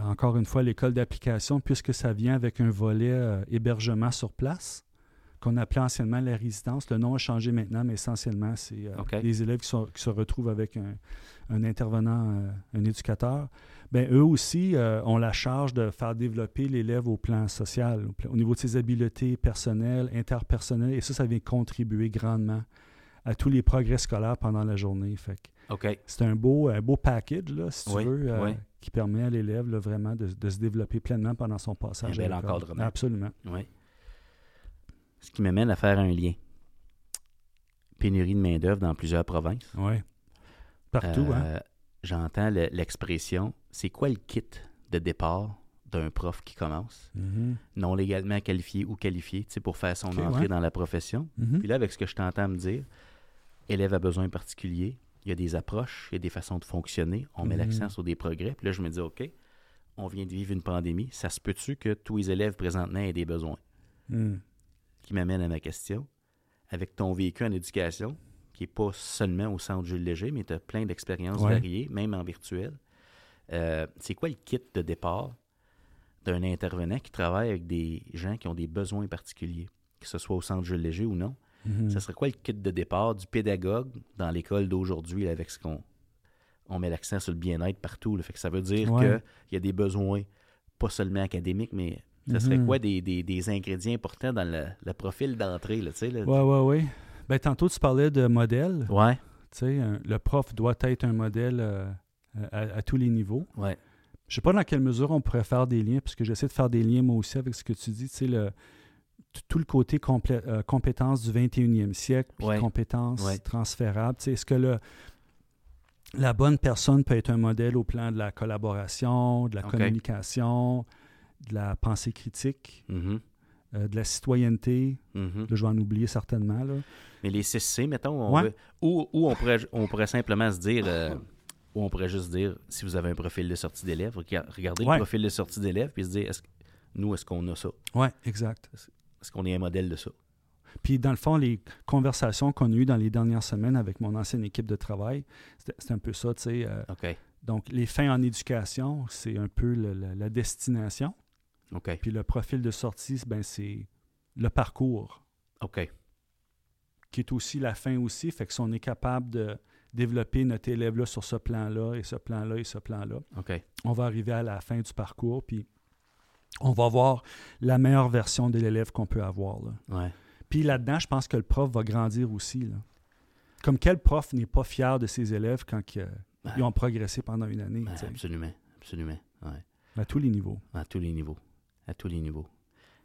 encore une fois, l'école d'application, puisque ça vient avec un volet euh, hébergement sur place, qu'on appelait anciennement la résidence. Le nom a changé maintenant, mais essentiellement, c'est euh, les élèves qui, sont- qui se retrouvent avec un, un intervenant, euh, un éducateur. Ben, eux aussi euh, ont la charge de faire développer l'élève au plan social, au, niveau de ses habiletés personnelles, interpersonnelles, et ça, ça vient contribuer grandement à tous les progrès scolaires pendant la journée. Fait que OK. c'est un beau, un beau package, là, si tu veux, euh, oui. qui permet à l'élève là, vraiment de, de se développer pleinement pendant son passage. Un bel encadrement. Absolument. Oui. Ce qui m'amène à faire un lien. Pénurie de main-d'œuvre dans plusieurs provinces. Oui. Partout, hein? Euh, J'entends le- l'expression c'est quoi le kit de départ d'un prof qui commence, Mhm. non légalement qualifié ou qualifié, tu sais, pour faire son entrée ouais. dans la profession. Mhm. Puis là, avec ce que je t'entends me dire, élève à besoin particulier, il y a des approches, il y a des façons de fonctionner, on met Mhm. l'accent sur des progrès. Puis là, je me dis, OK, on vient de vivre une pandémie, ça se peut-tu que tous les élèves présentement aient des besoins? Qui m'amène à ma question. Avec ton vécu en éducation, qui n'est pas seulement au centre Jules Léger, mais tu as plein d'expériences Ouais. variées, même en virtuel. euh, c'est quoi le kit de départ d'un intervenant qui travaille avec des gens qui ont des besoins particuliers, que ce soit au centre Jules Léger ou non? Mhm. Ça serait quoi le kit de départ du pédagogue dans l'école d'aujourd'hui là, avec ce qu'on on met l'accent sur le bien-être partout? là. Fait que ça veut dire Ouais. qu'il y a des besoins pas seulement académiques, mais ça serait Mhm. quoi des, des- des ingrédients importants dans le, le profil d'entrée? Là, tu sais, là? Ouais, ouais, ouais. Ben, tantôt, tu parlais de modèle. Ouais. Tu sais, un- le prof doit être un modèle euh, à, à tous les niveaux. Ouais. Je sais pas dans quelle mesure on pourrait faire des liens, parce que j'essaie de faire des liens moi aussi avec ce que tu dis, tu sais, le, tout le côté complé- euh, compétences du 21e siècle, puis Ouais. compétences Ouais. transférables. Tu sais, Est-ce que le, la bonne personne peut être un modèle au plan de la collaboration, de la communication, de la pensée critique, Mhm. euh, de la citoyenneté? Mhm. Là, je vais en oublier certainement. Là. Mais les 6C, mettons, on Ouais. veut- ou, ou on, pourrait, on pourrait simplement se dire, euh, ou on pourrait juste dire, si vous avez un profil de sortie d'élève, rega- regardez Ouais. le profil de sortie d'élève, puis se dire, est-ce nous, est-ce qu'on a ça? Oui, exact. Est-ce qu'on est un modèle de ça? Puis, dans le fond, les conversations qu'on a eues dans les dernières semaines avec mon ancienne équipe de travail, c'était c'était un peu ça, tu sais. euh, OK. donc, les fins en éducation, c'est un peu le- le- la destination. OK. Puis, le profil de sortie, ben, c'est le parcours, OK. qui est aussi la fin aussi. Fait que si on est capable de développer notre élève-là sur ce plan-là, et ce plan-là, et ce plan-là, OK. on va arriver à la fin du parcours, puis on va voir la meilleure version de l'élève qu'on peut avoir. Là. Ouais. Puis là-dedans, je pense que le prof va grandir aussi. là. Comme quel prof n'est pas fier de ses élèves quand ils, ils ont progressé pendant une année, absolument. Absolument. Ouais. à tous les niveaux. À tous les niveaux. À tous les niveaux.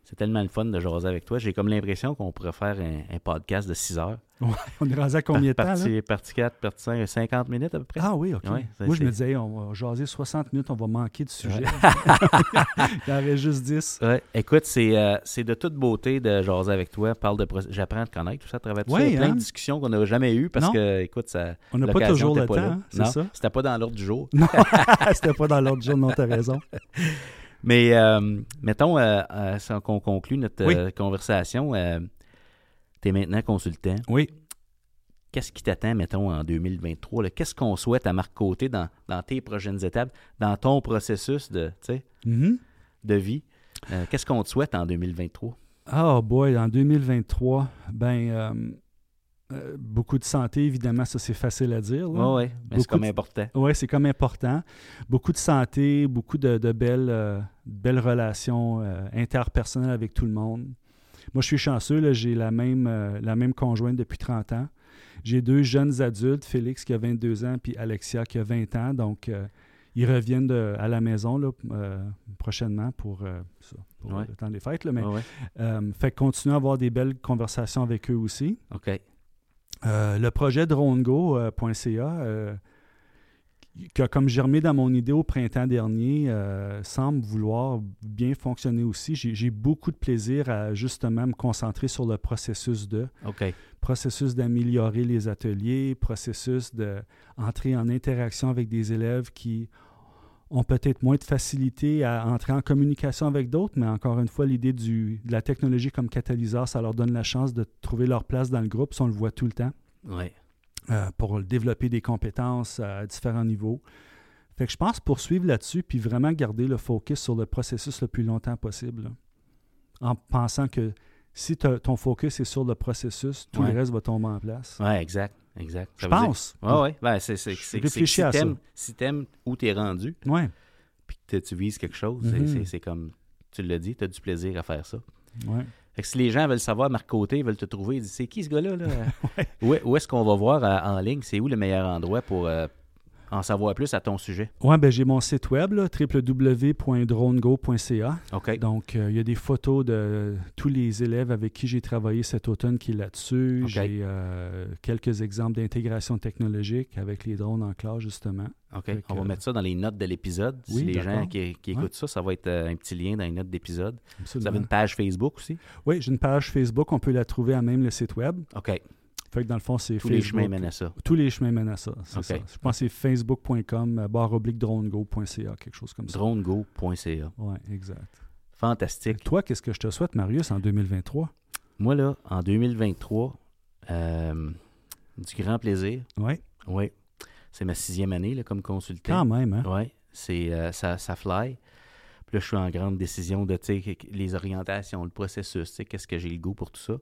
C'est tellement le fun de jaser avec toi. J'ai comme l'impression qu'on pourrait faire un, un podcast de 6 heures. On est rendu à combien de temps, là? Partie, partie 4, partie 5, 50 minutes à peu près. Ah oui, OK. Ouais, Moi, je me disais, hey, on va jaser 60 minutes, on va manquer de sujet. Il y en aurait juste 10. Ouais. Écoute, c'est euh, c'est de toute beauté de jaser avec toi. Parle de J'apprends à te connaître, tout ça, à travers tout ça. Ouais, Il y a plein hein? de discussions qu'on n'a jamais eues parce Non. que, écoute, ça. On n'a pas toujours le pas temps, hein, c'est ça? C'était pas dans l'ordre du jour. Non, c'était pas dans l'ordre du jour, non, t'as raison. Mais euh, mettons, euh, euh, sans qu'on conclue notre Oui. conversation, tu es maintenant consultant. Oui. Qu'est-ce qui t'attend, mettons, en 2023? là? Qu'est-ce qu'on souhaite à Marc Côté dans, dans tes prochaines étapes, dans ton processus de, Mhm. de vie? Qu'est-ce qu'on te souhaite en 2023? Oh boy, en 2023, ben, euh, beaucoup de santé, évidemment, ça c'est facile à dire. Oui, oui, mais c'est comme de- important. Oui, c'est comme important. Beaucoup de santé, beaucoup de, de belles, euh, belles relations euh, interpersonnelles avec tout le monde. Moi, je suis chanceux, j'ai la même, la même conjointe depuis 30 ans. J'ai deux jeunes adultes, Félix qui a 22 ans, puis Alexia qui a 20 ans. Donc, ils reviennent de- à la maison là, euh, prochainement pour, euh, ça, pour Ouais. le temps des fêtes. là, mais, Ouais, ouais. euh, fait continuer à avoir des belles conversations avec eux aussi. OK. Euh, le projet dronego.ca, euh, qui a comme germé dans mon idée au printemps dernier, euh, semble vouloir bien fonctionner aussi. J'ai beaucoup de plaisir à justement me concentrer sur le processus de, processus d'améliorer les ateliers, processus d'entrer en interaction avec des élèves qui ont peut-être moins de facilité à entrer en communication avec d'autres, mais encore une fois, l'idée de la technologie comme catalyseur, ça leur donne la chance de trouver leur place dans le groupe, ça on le voit tout le temps, Ouais. euh, pour développer des compétences à différents niveaux. Fait que je pense poursuivre là-dessus, puis vraiment garder le focus sur le processus le plus longtemps possible, là. en pensant que si ton focus est sur le processus, tout Ouais. le reste va tomber en place. Ouais, exact. Exact. Je veut dire- pense. Ouais, ouais. Ben, c'est, c'est, Je c'est, c'est- réfléchis si à ça. t'aimes, si t'aimes où t'es rendu, Ouais. puis que tu vises quelque chose, c'est- Mhm. c'est, c'est comme, tu l'as dit, tu as du plaisir à faire ça. Ouais. Fait que si les gens veulent savoir, Marc Côté, ils veulent te trouver, ils disent, c'est qui ce gars-là? Là? Ouais. où, est, où est-ce qu'on va voir euh, en ligne? C'est où le meilleur endroit pour euh, en savoir plus à ton sujet? Ouais, ben j'ai mon site web, www.dronego.ca. OK. Donc, euh, il y a des photos de tous les élèves avec qui j'ai travaillé cet automne qui est là-dessus. J'ai euh, quelques exemples d'intégration technologique avec les drones en classe, justement. OK. On va mettre ça dans les notes de l'épisode. si Oui, les gens qui, Ouais. écoutent ça, ça va être euh, un petit lien dans les notes d'épisode. Vous avez une page Facebook aussi? Oui, j'ai une page Facebook. On peut la trouver à même le site web. OK. Fait que dans le fond, c'est Tous les chemins mènent à ça. Tous les chemins mènent à ça. c'est Ok. ça. Je pense que c'est facebook.com, euh, barre oblique dronego.ca, quelque chose comme ça. Dronego.ca. Oui, exact. Fantastique. Toi, qu'est-ce que je te souhaite, Marius, en 2023? Moi, là, en 2023, euh, du grand plaisir. Oui, Oui. C'est ma sixième année là, comme consultant. quand même. Hein? Oui. C'est, euh, ça, ça fly. Puis là, je suis en grande décision de les orientations, le processus, tu sais, qu'est-ce que j'ai le goût pour tout ça.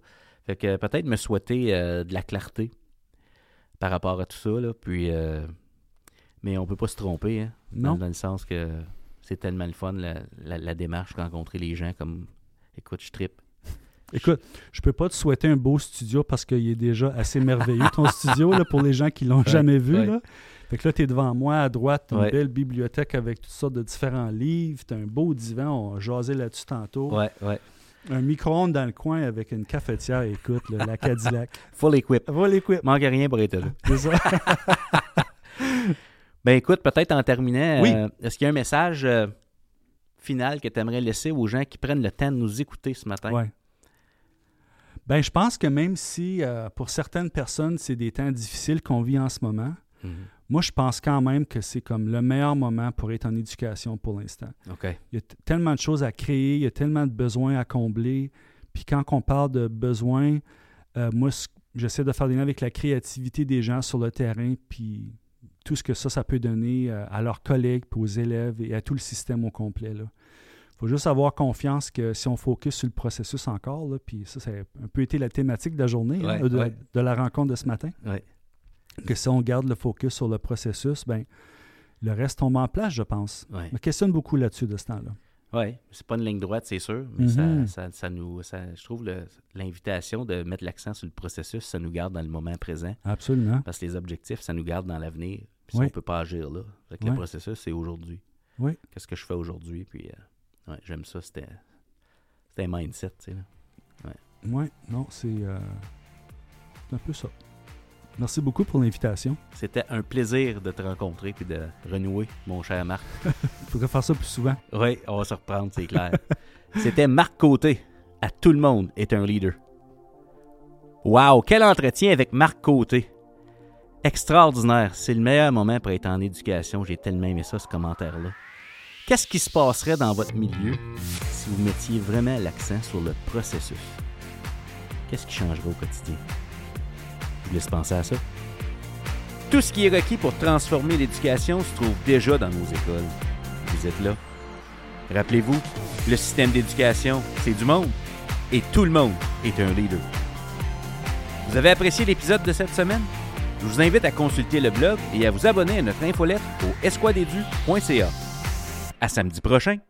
Fait que peut-être me souhaiter euh, de la clarté par rapport à tout ça. Là, puis, euh, mais on peut pas se tromper. Hein, dans, Non? dans le sens que c'est tellement le fun, la, la- la démarche, rencontrer les gens comme écoute, je tripe. Écoute, je peux pas te souhaiter un beau studio parce qu'il est déjà assez merveilleux, ton studio, là, pour les gens qui l'ont jamais vu. ouais. Là. Fait que là, tu es devant moi, à droite, Ouais. une belle bibliothèque avec toutes sortes de différents livres. Tu un beau divan, on a jasé là-dessus tantôt. Ouais, ouais. Un micro-ondes dans le coin avec une cafetière, écoute, là, la Cadillac. Full equip. Va l'équipe. Manque rien pour être là. C'est ça. Ben écoute, peut-être en terminant, Oui. euh, est-ce qu'il y a un message euh, final que tu aimerais laisser aux gens qui prennent le temps de nous écouter ce matin? Ouais. Ben, je pense que même si euh, pour certaines personnes, c'est des temps difficiles qu'on vit en ce moment, Mhm. Moi, je pense quand même que c'est comme le meilleur moment pour être en éducation pour l'instant. Il y a tellement de choses à créer, il y a tellement de besoins à combler. Puis quand on parle de besoins, euh, moi, j'essaie de faire des liens avec la créativité des gens sur le terrain, puis tout ce que ça, ça peut donner euh, à leurs collègues, puis aux élèves et à tout le système au complet. Il faut juste avoir confiance que si on focus sur le processus encore, là, puis ça, ça a un peu été la thématique de la journée, hein, de, ouais. de la rencontre de ce matin, Ouais. Que si on garde le focus sur le processus, ben le reste tombe en place, je pense. Ouais. Je me questionne beaucoup là-dessus de ce temps-là. Oui, c'est pas une ligne droite, c'est sûr, mais ça, ça, ça nous, ça- je trouve l'invitation de mettre l'accent sur le processus, ça nous garde dans le moment présent, Absolument. parce que les objectifs, ça nous garde dans l'avenir. Puis ça, on peut pas agir là. Fait que Oui. Le processus, c'est aujourd'hui. Oui. Qu'est-ce que je fais aujourd'hui? Puis, euh, ouais, j'aime ça. C'était, c'était un mindset, tu sais. Oui, non, c'est euh, c'est un peu ça. Merci beaucoup pour l'invitation. C'était un plaisir de te rencontrer puis de renouer, mon cher Marc. Il faudrait faire ça plus souvent. Oui, on va se reprendre, c'est clair. C'était Marc Côté. À tout le monde est un leader. Wow, quel entretien avec Marc Côté. Extraordinaire. C'est le meilleur moment pour être en éducation. J'ai tellement aimé ça, ce commentaire-là. Qu'est-ce qui se passerait dans votre milieu si vous mettiez vraiment l'accent sur le processus? Qu'est-ce qui changerait au quotidien? Je laisse penser à ça. Tout ce qui est requis pour transformer l'éducation se trouve déjà dans nos écoles. Vous êtes là. Rappelez-vous, le système d'éducation, c'est du monde. Et tout le monde est un leader. Vous avez apprécié l'épisode de cette semaine? Je vous invite à consulter le blog et à vous abonner à notre infolettre au esquadedu.ca. À samedi prochain!